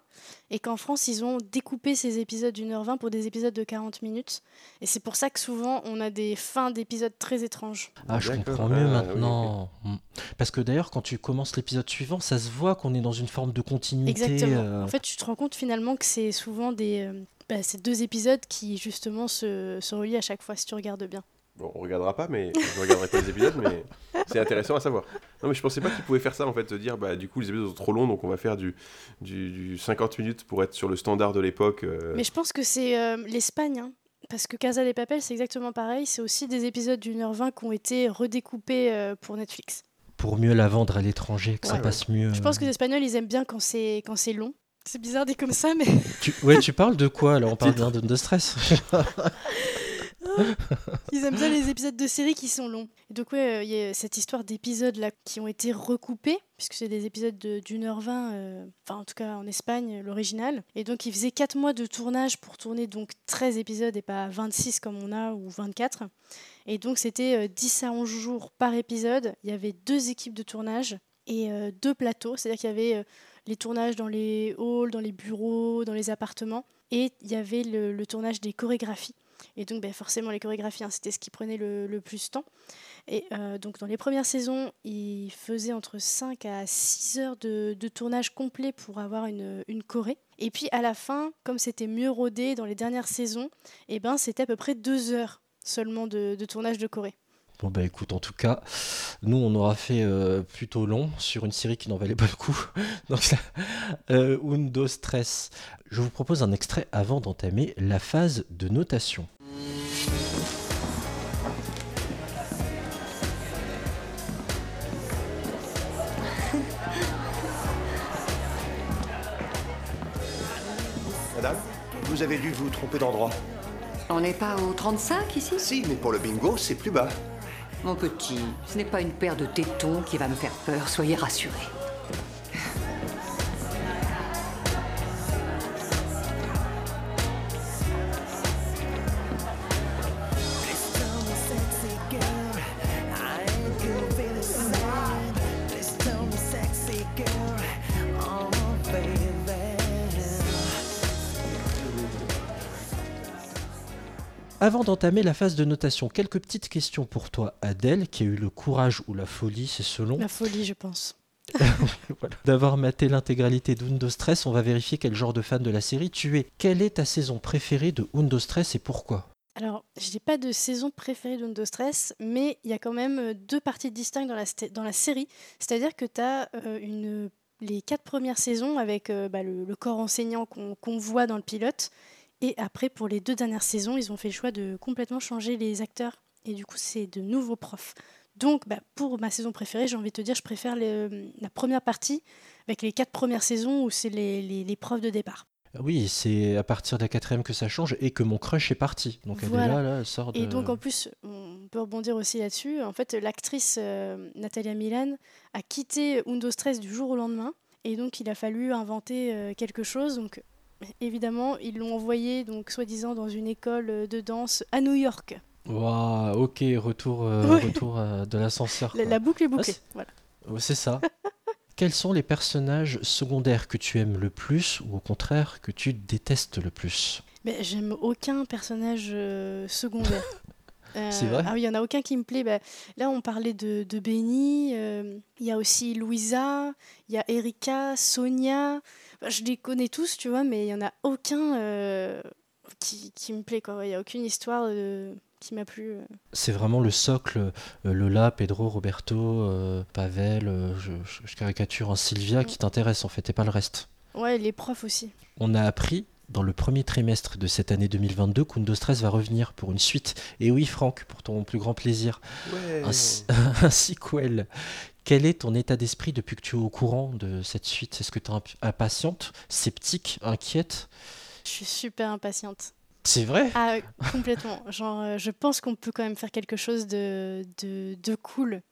et qu'en France, ils ont découpé ces épisodes d'1h20 pour des épisodes de 40 minutes. Et c'est pour ça que souvent, on a des fins d'épisodes très étranges. Ah, je comprends mieux Ah, oui, maintenant. Mm. Parce que d'ailleurs, quand tu commences l'épisode suivant, ça se voit qu'on est dans une forme de continuité. Exactement. euh, En fait, tu te rends compte finalement que c'est souvent des, euh, bah, ces deux épisodes qui justement se, se relient à chaque fois si tu regardes bien. Bon, on regardera pas, mais je regarderai pas les épisodes, mais c'est intéressant à savoir. Non, mais je pensais pas qu'ils pouvaient faire ça en fait, se dire bah du coup les épisodes sont trop longs, donc on va faire du, du, du 50 minutes pour être sur le standard de l'époque. euh. Mais je pense que c'est euh, l'Espagne. hein. Parce que Casa des Papel, c'est exactement pareil. C'est aussi des épisodes d'une heure vingt qui ont été redécoupés euh, pour Netflix. Pour mieux la vendre à l'étranger, que ça Ouais. passe mieux. Je pense que les Espagnols, ils aiment bien quand c'est quand c'est long. C'est bizarre dit comme ça, mais Tu... Ouais, tu parles de quoi alors? On parle bien de, de stress. ils aiment bien les épisodes de séries qui sont longs. Et donc ouais, euh, il y a cette histoire d'épisodes là qui ont été recoupés, puisque c'est des épisodes de- d'une heure vingt, euh, enfin en tout cas en Espagne, l'original. Et donc ils faisaient 4 mois de tournage pour tourner donc 13 épisodes et pas 26 comme on a ou 24. Et donc c'était euh, 10 à 11 jours par épisode. Il y avait deux équipes de tournage et euh, deux plateaux, c'est-à-dire qu'il y avait les tournages dans les halls, dans les bureaux, dans les appartements, et il y avait le tournage des chorégraphies. Et donc ben, forcément les chorégraphies, hein, c'était ce qui prenait le, plus de temps. Et euh, donc dans les premières saisons, ils faisaient entre 5 à 6 heures de, tournage complet pour avoir une, une choré. Et puis à la fin, comme c'était mieux rodé dans les dernières saisons, et ben, c'était à peu près 2 heures seulement de, de tournage de choré. Bon bah écoute, en tout cas, nous on aura fait euh, plutôt long sur une série qui n'en valait pas le coup. Donc euh, Undo Stress. Je vous propose un extrait avant d'entamer la phase de notation. Madame, vous avez dû vous tromper d'endroit. On n'est pas au 35 ici? Si, mais pour le bingo, c'est plus bas. Mon petit, ce n'est pas une paire de tétons qui va me faire peur, soyez rassurés. Avant d'entamer la phase de notation, quelques petites questions pour toi, Adèle, qui a eu le courage ou la folie, c'est selon, La folie, je pense. Voilà. d'avoir maté l'intégralité d'Undo Stress. On va vérifier quel genre de fan de la série tu es. Quelle est ta saison préférée de Undo Stress et pourquoi? Alors, je n'ai pas de saison préférée d'Undo Stress, mais il y a quand même euh, deux parties distinctes dans la, sta- dans la série. C'est-à-dire que tu as une, les quatre premières saisons avec euh, bah, le, le corps enseignant qu'on qu'on voit dans le pilote. Et après, pour les deux dernières saisons, ils ont fait le choix de complètement changer les acteurs. Et du coup, c'est de nouveaux profs. Donc, bah, pour ma saison préférée, j'ai envie de te dire, je préfère le- la première partie avec les quatre premières saisons où c'est les, les, les profs de départ. Oui, c'est à partir de la quatrième que ça change et que mon crush est parti. Donc elle est là, là, elle sort de... Et donc en plus, on peut rebondir aussi là-dessus. En fait, l'actrice euh, Natalia Milan a quitté Undo Stress du jour au lendemain. Et donc il a fallu inventer euh, quelque chose. Donc évidemment, ils l'ont envoyée, donc soi-disant, dans une école euh, de danse à New York. Waouh, ok, retour, euh, Ouais. retour euh, de l'ascenseur. La, boucle est Ah, bouclée. c'est- voilà. C'est ça. Quels sont les personnages secondaires que tu aimes le plus ou au contraire que tu détestes le plus? Mais j'aime aucun personnage euh, secondaire. C'est vrai? Ah oui, il n'y en a aucun qui me plaît. Bah, là, on parlait de, de Benny. Il y a aussi Louisa. Il y a Erika, Sonia. Bah, je les connais tous, tu vois, mais il n'y en a aucun euh, qui, qui me plaît. quoi. Il n'y a aucune histoire euh, qui m'a plu. euh. C'est vraiment le socle, Lola, Pedro, Roberto, euh, Pavel, je, caricature, un Sylvia qui t'intéresse en fait et pas le reste. Ouais, les profs aussi. On a appris dans le premier trimestre de cette année 2022 qu'Undo Stress va revenir pour une suite. Et oui, Franck, pour ton plus grand plaisir. Ouais. Un, un sequel. Quel est ton état d'esprit depuis que tu es au courant de cette suite? Est-ce que tu es impatiente, sceptique, inquiète? Je suis super impatiente. C'est vrai? Ah, complètement. Genre, euh, je pense qu'on peut quand même faire quelque chose de, de, de cool.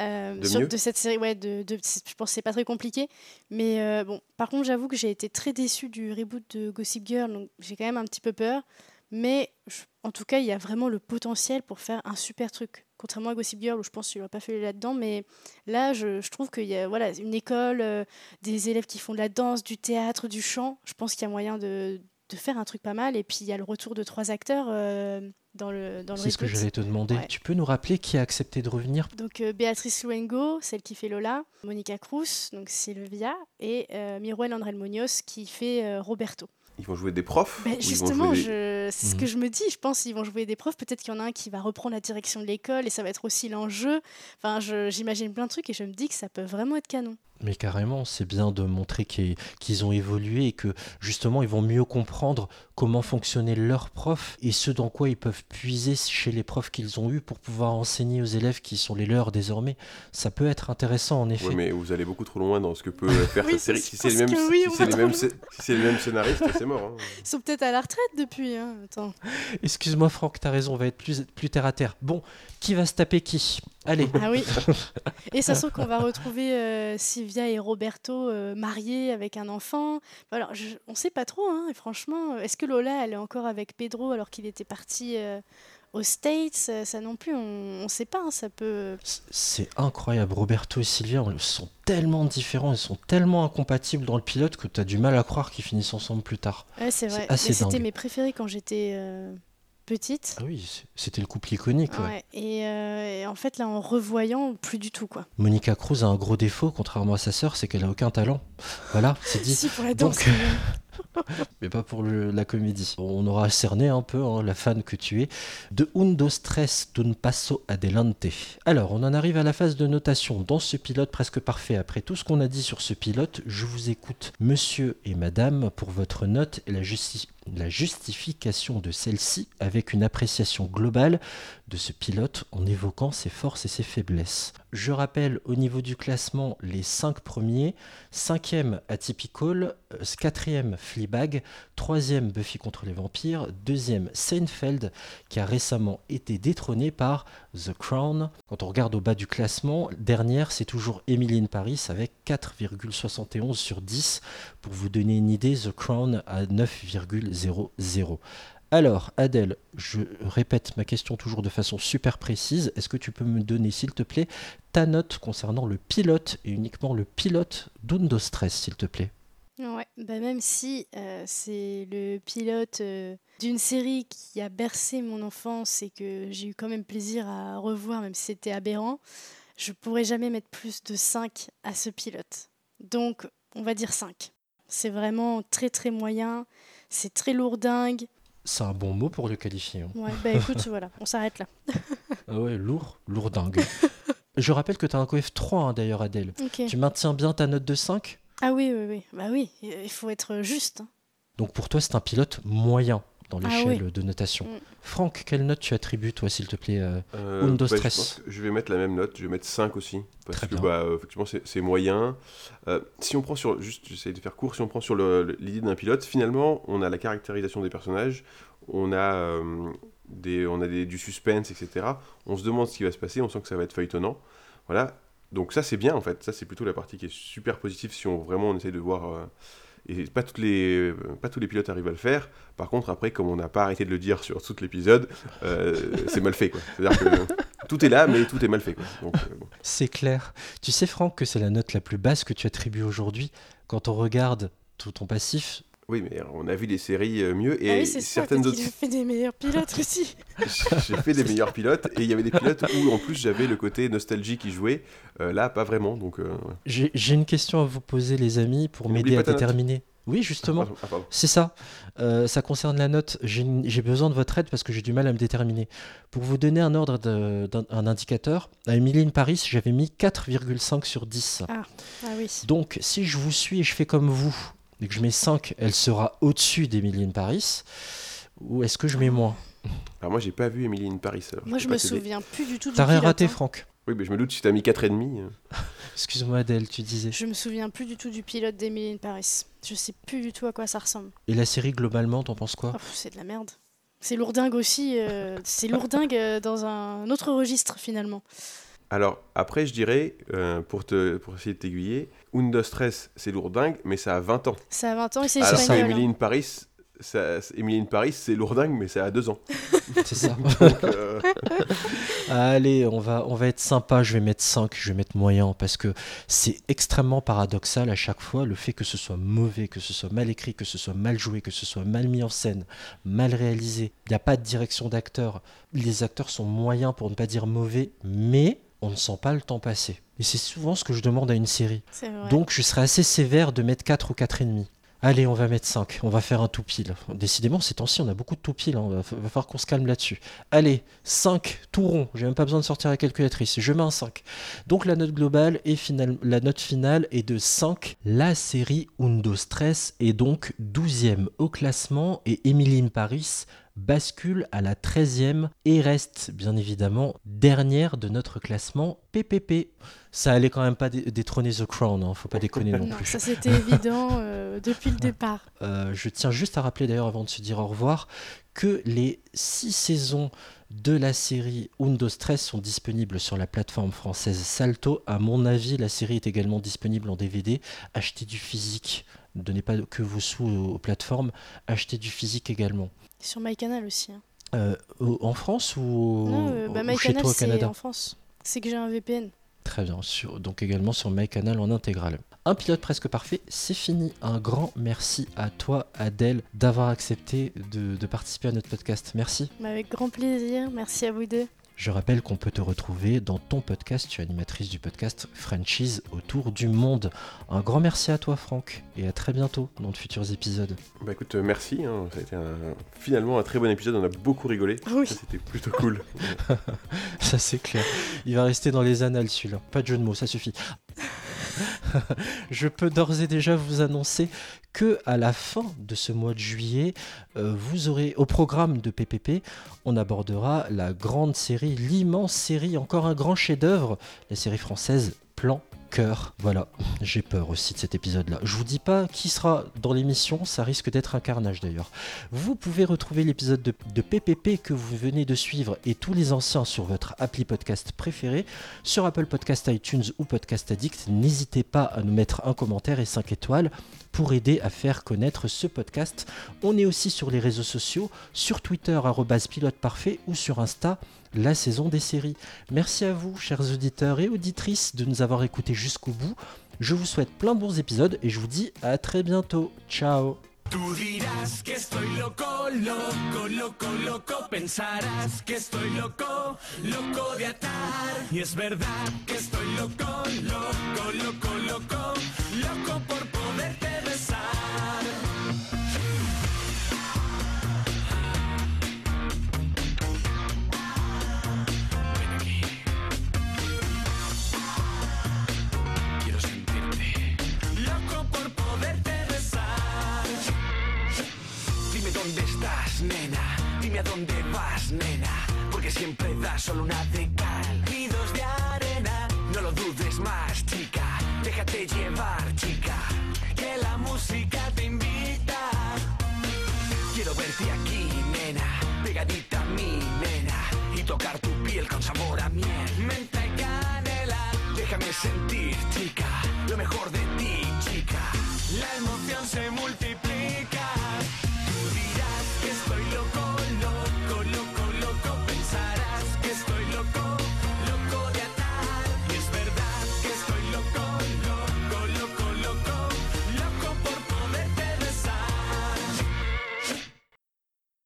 euh, De sur- mieux? de cette série, ouais, de, de- je pense que c'est pas très compliqué. Mais euh, bon, par contre, j'avoue que j'ai été très déçue du reboot de Gossip Girl, donc j'ai quand même un petit peu peur. Mais je- en tout cas, il y a vraiment le potentiel pour faire un super truc. Contrairement à Gossip Girl, où je pense qu'il n'aurait pas fallu là-dedans. Mais là, je, je trouve qu'il y a voilà, une école, euh, des élèves qui font de la danse, du théâtre, du chant. Je pense qu'il y a moyen de, de faire un truc pas mal. Et puis, il y a le retour de trois acteurs euh, dans le, dans le C'est ce que j'allais te demander. Ouais. Tu peux nous rappeler qui a accepté de revenir? Donc euh, Béatrice Luengo, celle qui fait Lola, Monica Cruz, donc Sylvia, et Miruel Andrel Munoz qui fait Roberto. Ils vont jouer des profs justement, jouer des- je... c'est ce Mhm. que je me dis. Je pense qu'ils vont jouer des profs. Peut-être qu'il y en a un qui va reprendre la direction de l'école et ça va être aussi l'enjeu. Enfin, je- j'imagine plein de trucs et je me dis que ça peut vraiment être canon. Mais carrément, c'est bien de montrer qu'ils ont évolué et que justement ils vont mieux comprendre comment fonctionnait leur prof et ce dans quoi ils peuvent puiser chez les profs qu'ils ont eus pour pouvoir enseigner aux élèves qui sont les leurs désormais. Ça peut être intéressant en effet. Ouais, mais vous allez beaucoup trop loin dans ce que peut faire Oui, cette série. Si c'est les, mêmes- oui, si c'est va les trop mêmes loin. scé- si c'est les mêmes scénaristes, c'est mort. hein. Ils sont peut-être à la retraite depuis. Hein. Attends. Excuse-moi Franck, t'as raison, on va être plus, plus terre à terre. Bon, qui va se taper qui? Allez. Ah oui. Et ça se trouve qu'on va retrouver euh, Sylvia et Roberto euh, mariés avec un enfant. Alors, je, on sait pas trop, hein, et franchement. Est-ce que Lola, elle est encore avec Pedro alors qu'il était parti euh, aux States? Ça non plus, on, on sait pas. hein, ça peut. C'est incroyable, Roberto et Sylvia ils sont tellement différents, ils sont tellement incompatibles dans le pilote que t'as du mal à croire qu'ils finissent ensemble plus tard. Ouais, c'est vrai. C'était mes préférés quand j'étais euh, petite. Ah oui, c'était le couple iconique. ouais. Ouais, Et, euh, et en fait, là, en revoyant, plus du tout, quoi. Monica Cruz a un gros défaut, contrairement à sa sœur, c'est qu'elle a aucun talent. Voilà, c'est dit. Si, pour la danse, Donc- mais pas pour le- la comédie. On aura cerné un peu hein, la fan que tu es de Undo Stress d'un passo adelante. Alors, on en arrive à la phase de notation dans ce pilote presque parfait. Après tout ce qu'on a dit sur ce pilote, je vous écoute, monsieur et madame, pour votre note et la, justi- la justification de celle-ci avec une appréciation globale de ce pilote en évoquant ses forces et ses faiblesses. Je rappelle au niveau du classement les 5 premiers, 5e Atypical, 4e Fleabag, 3e Buffy contre les vampires, 2e Seinfeld qui a récemment été détrôné par The Crown. Quand on regarde au bas du classement, dernière c'est toujours Emily Paris avec 4,71 sur 10. Pour vous donner une idée, The Crown a 9,00. Alors, Adèle, je répète ma question toujours de façon super précise. Est-ce que tu peux me donner, s'il te plaît, ta note concernant le pilote et uniquement le pilote d'Undo Stress, s'il te plaît? Ouais, bah même si euh, c'est le pilote euh, d'une série qui a bercé mon enfance et que j'ai eu quand même plaisir à revoir, même si c'était aberrant, je pourrais jamais mettre plus de 5 à ce pilote. Donc, on va dire 5. C'est vraiment très très moyen, c'est très lourdingue. C'est un bon mot pour le qualifier. hein. Ouais, bah écoute, voilà, on s'arrête là. Ah ouais, lourd, lourdingue. je rappelle que tu as un coef 3 hein, d'ailleurs, Adèle. Tu maintiens bien ta note de 5 Ah oui, oui, oui, bah oui, il faut être juste. hein. Donc pour toi, c'est un pilote moyen dans Ah l'échelle oui. de notation. Mm. Franck, quelle note tu attribues, toi, s'il te plaît, euh, Euh, Undo bah, je Stress pense que je vais mettre la même note, je vais mettre 5 aussi. Parce Très que bien. bah, euh, effectivement, c'est moyen. Euh, si on prend sur. Juste, j'essaie de faire court. Si on prend sur l'idée d'un pilote, finalement, on a la caractérisation des personnages, on a, euh, des, on a des, du suspense, etc. On se demande ce qui va se passer, on sent que ça va être feuilletonnant. Voilà. Donc, ça, c'est bien en fait. Ça, c'est plutôt la partie qui est super positive si on vraiment on essaie de voir. Et pas, toutes les, pas tous les pilotes arrivent à le faire. Par contre, après, comme on n'a pas arrêté de le dire sur tout l'épisode, euh, c'est mal fait. quoi. C'est-à-dire que tout est là, mais tout est mal fait. euh, bon. C'est clair. Tu sais, Franck, que c'est la note la plus basse que tu attribues aujourd'hui quand on regarde tout ton passif. Oui, mais on a vu des séries euh, mieux et ah oui, c'est ça, certaines peut-être autres. a fait des meilleurs pilotes aussi. J'ai fait des meilleurs pilotes et il y avait des pilotes où en plus j'avais le côté nostalgie qui jouait. Euh, là, pas vraiment. Donc, euh. J'ai j'ai une question à vous poser, les amis, pour m'aider à déterminer. Oui, justement. Ah. Ah. C'est ça. Euh, ça concerne la note. J'ai j'ai besoin de votre aide parce que j'ai du mal à me déterminer. Pour vous donner un ordre, de- d'un un indicateur, à Emily in Paris, j'avais mis 4,5 sur 10. Ah, ah oui. Donc, si je vous suis et je fais comme vous, et que je mets 5, elle sera au-dessus d'Emily in Paris. Ou est-ce que je mets moins? Alors, moi, j'ai pas vu Emily in Paris. alors Moi, je me souviens plus du tout du T'as rien raté, hein. Franck Oui, mais je me doute si t'as mis 4,5. euh. Excuse-moi, Adèle, tu disais. Je me souviens plus du tout du pilote d'Emily in Paris. Je sais plus du tout à quoi ça ressemble. Et la série, globalement, t'en penses quoi? Oh, c'est de la merde. C'est lourdingue aussi. euh, c'est lourdingue euh, dans un autre registre finalement. Alors, après, je dirais, euh, pour, te, pour essayer de t'aiguiller, Undo Stress, c'est lourdingue, mais ça a 20 ans. Ça a 20 ans et c'est Alors que espagnol. Emily in Paris, ça, Emily in Paris, c'est lourdingue, mais ça a 2 ans. C'est ça. Donc, euh, Allez, on va, on va être sympa, je vais mettre 5, je vais mettre moyen, parce que c'est extrêmement paradoxal à chaque fois, le fait que ce soit mauvais, que ce soit mal écrit, que ce soit mal joué, que ce soit mal mis en scène, mal réalisé. Il n'y a pas de direction d'acteur. Les acteurs sont moyens pour ne pas dire mauvais, mais on ne sent pas le temps passer. Et c'est souvent ce que je demande à une série. Donc je serais assez sévère de mettre 4 ou 4,5. Allez, on va mettre 5. On va faire un tout pile. Décidément, ces temps-ci, on a beaucoup de tout pile. Il va, fa- va falloir qu'on se calme là-dessus. Allez, 5, tout rond. J'ai même pas besoin de sortir la calculatrice. Je mets un 5. Donc la note globale et final- la note finale est de 5. La série Undo Stress est donc 12e au classement et Emily in Paris bascule à la 13e et reste bien évidemment dernière de notre classement PPP. Ça allait quand même pas dé- détrôner The Crown, hein, faut pas déconner non, Non, plus. ça c'était évident euh, depuis le départ. Euh, je tiens juste à rappeler d'ailleurs avant de se dire au revoir que les six saisons de la série Undo Stress sont disponibles sur la plateforme française Salto. À mon avis, la série est également disponible en DVD. Achetez du physique. Ne donnez pas que vos sous aux, aux plateformes. Achetez du physique également. Sur MyCanal aussi. hein. Euh, en France ou, non, euh, bah, ou chez toi au c'est Canada? en France. C'est que j'ai un VPN. Très bien, sur- donc également sur MyCanal en intégrale. Un pilote presque parfait, c'est fini. Un grand merci à toi, Adèle, d'avoir accepté de, de participer à notre podcast. Merci. Mais avec grand plaisir. Merci à vous deux. Je rappelle qu'on peut te retrouver dans ton podcast. Tu es animatrice du podcast Franchise autour du monde. Un grand merci à toi, Franck, et à très bientôt dans de futurs épisodes. Bah écoute, euh, merci. hein. Ça a été un- finalement un très bon épisode. On a beaucoup rigolé. Oui. Ça, C'était plutôt cool. ça, c'est clair. Il va rester dans les annales, celui-là. Pas de jeu de mots, ça suffit. Je peux d'ores et déjà vous annoncer que à la fin de ce mois de juillet, euh, vous aurez au programme de PPP, on abordera la grande série, l'immense série, encore un grand chef-d'œuvre, la série française Plan Voilà, j'ai peur aussi de cet épisode-là. Je vous dis pas qui sera dans l'émission, ça risque d'être un carnage d'ailleurs. Vous pouvez retrouver l'épisode de, PPP que vous venez de suivre et tous les anciens sur votre appli podcast préféré, sur Apple Podcast iTunes ou Podcast Addict. N'hésitez pas à nous mettre un commentaire et 5 étoiles pour aider à faire connaître ce podcast. On est aussi sur les réseaux sociaux, sur Twitter pilote parfait ou sur Insta la saison des séries. Merci à vous, chers auditeurs et auditrices, de nous avoir écoutés jusqu'au bout. Je vous souhaite plein de bons épisodes et je vous dis à très bientôt. Ciao. dónde estás, nena? Dime a dónde vas, nena. Porque siempre das solo una de cal y de arena. No lo dudes más, chica. Déjate llevar, chica. Que la música te invita. Quiero verte aquí, nena. Pegadita a mí, nena. Y tocar tu piel con sabor a miel. Menta y canela. Déjame sentir, chica. Lo mejor de ti, chica. La emoción se multiplica.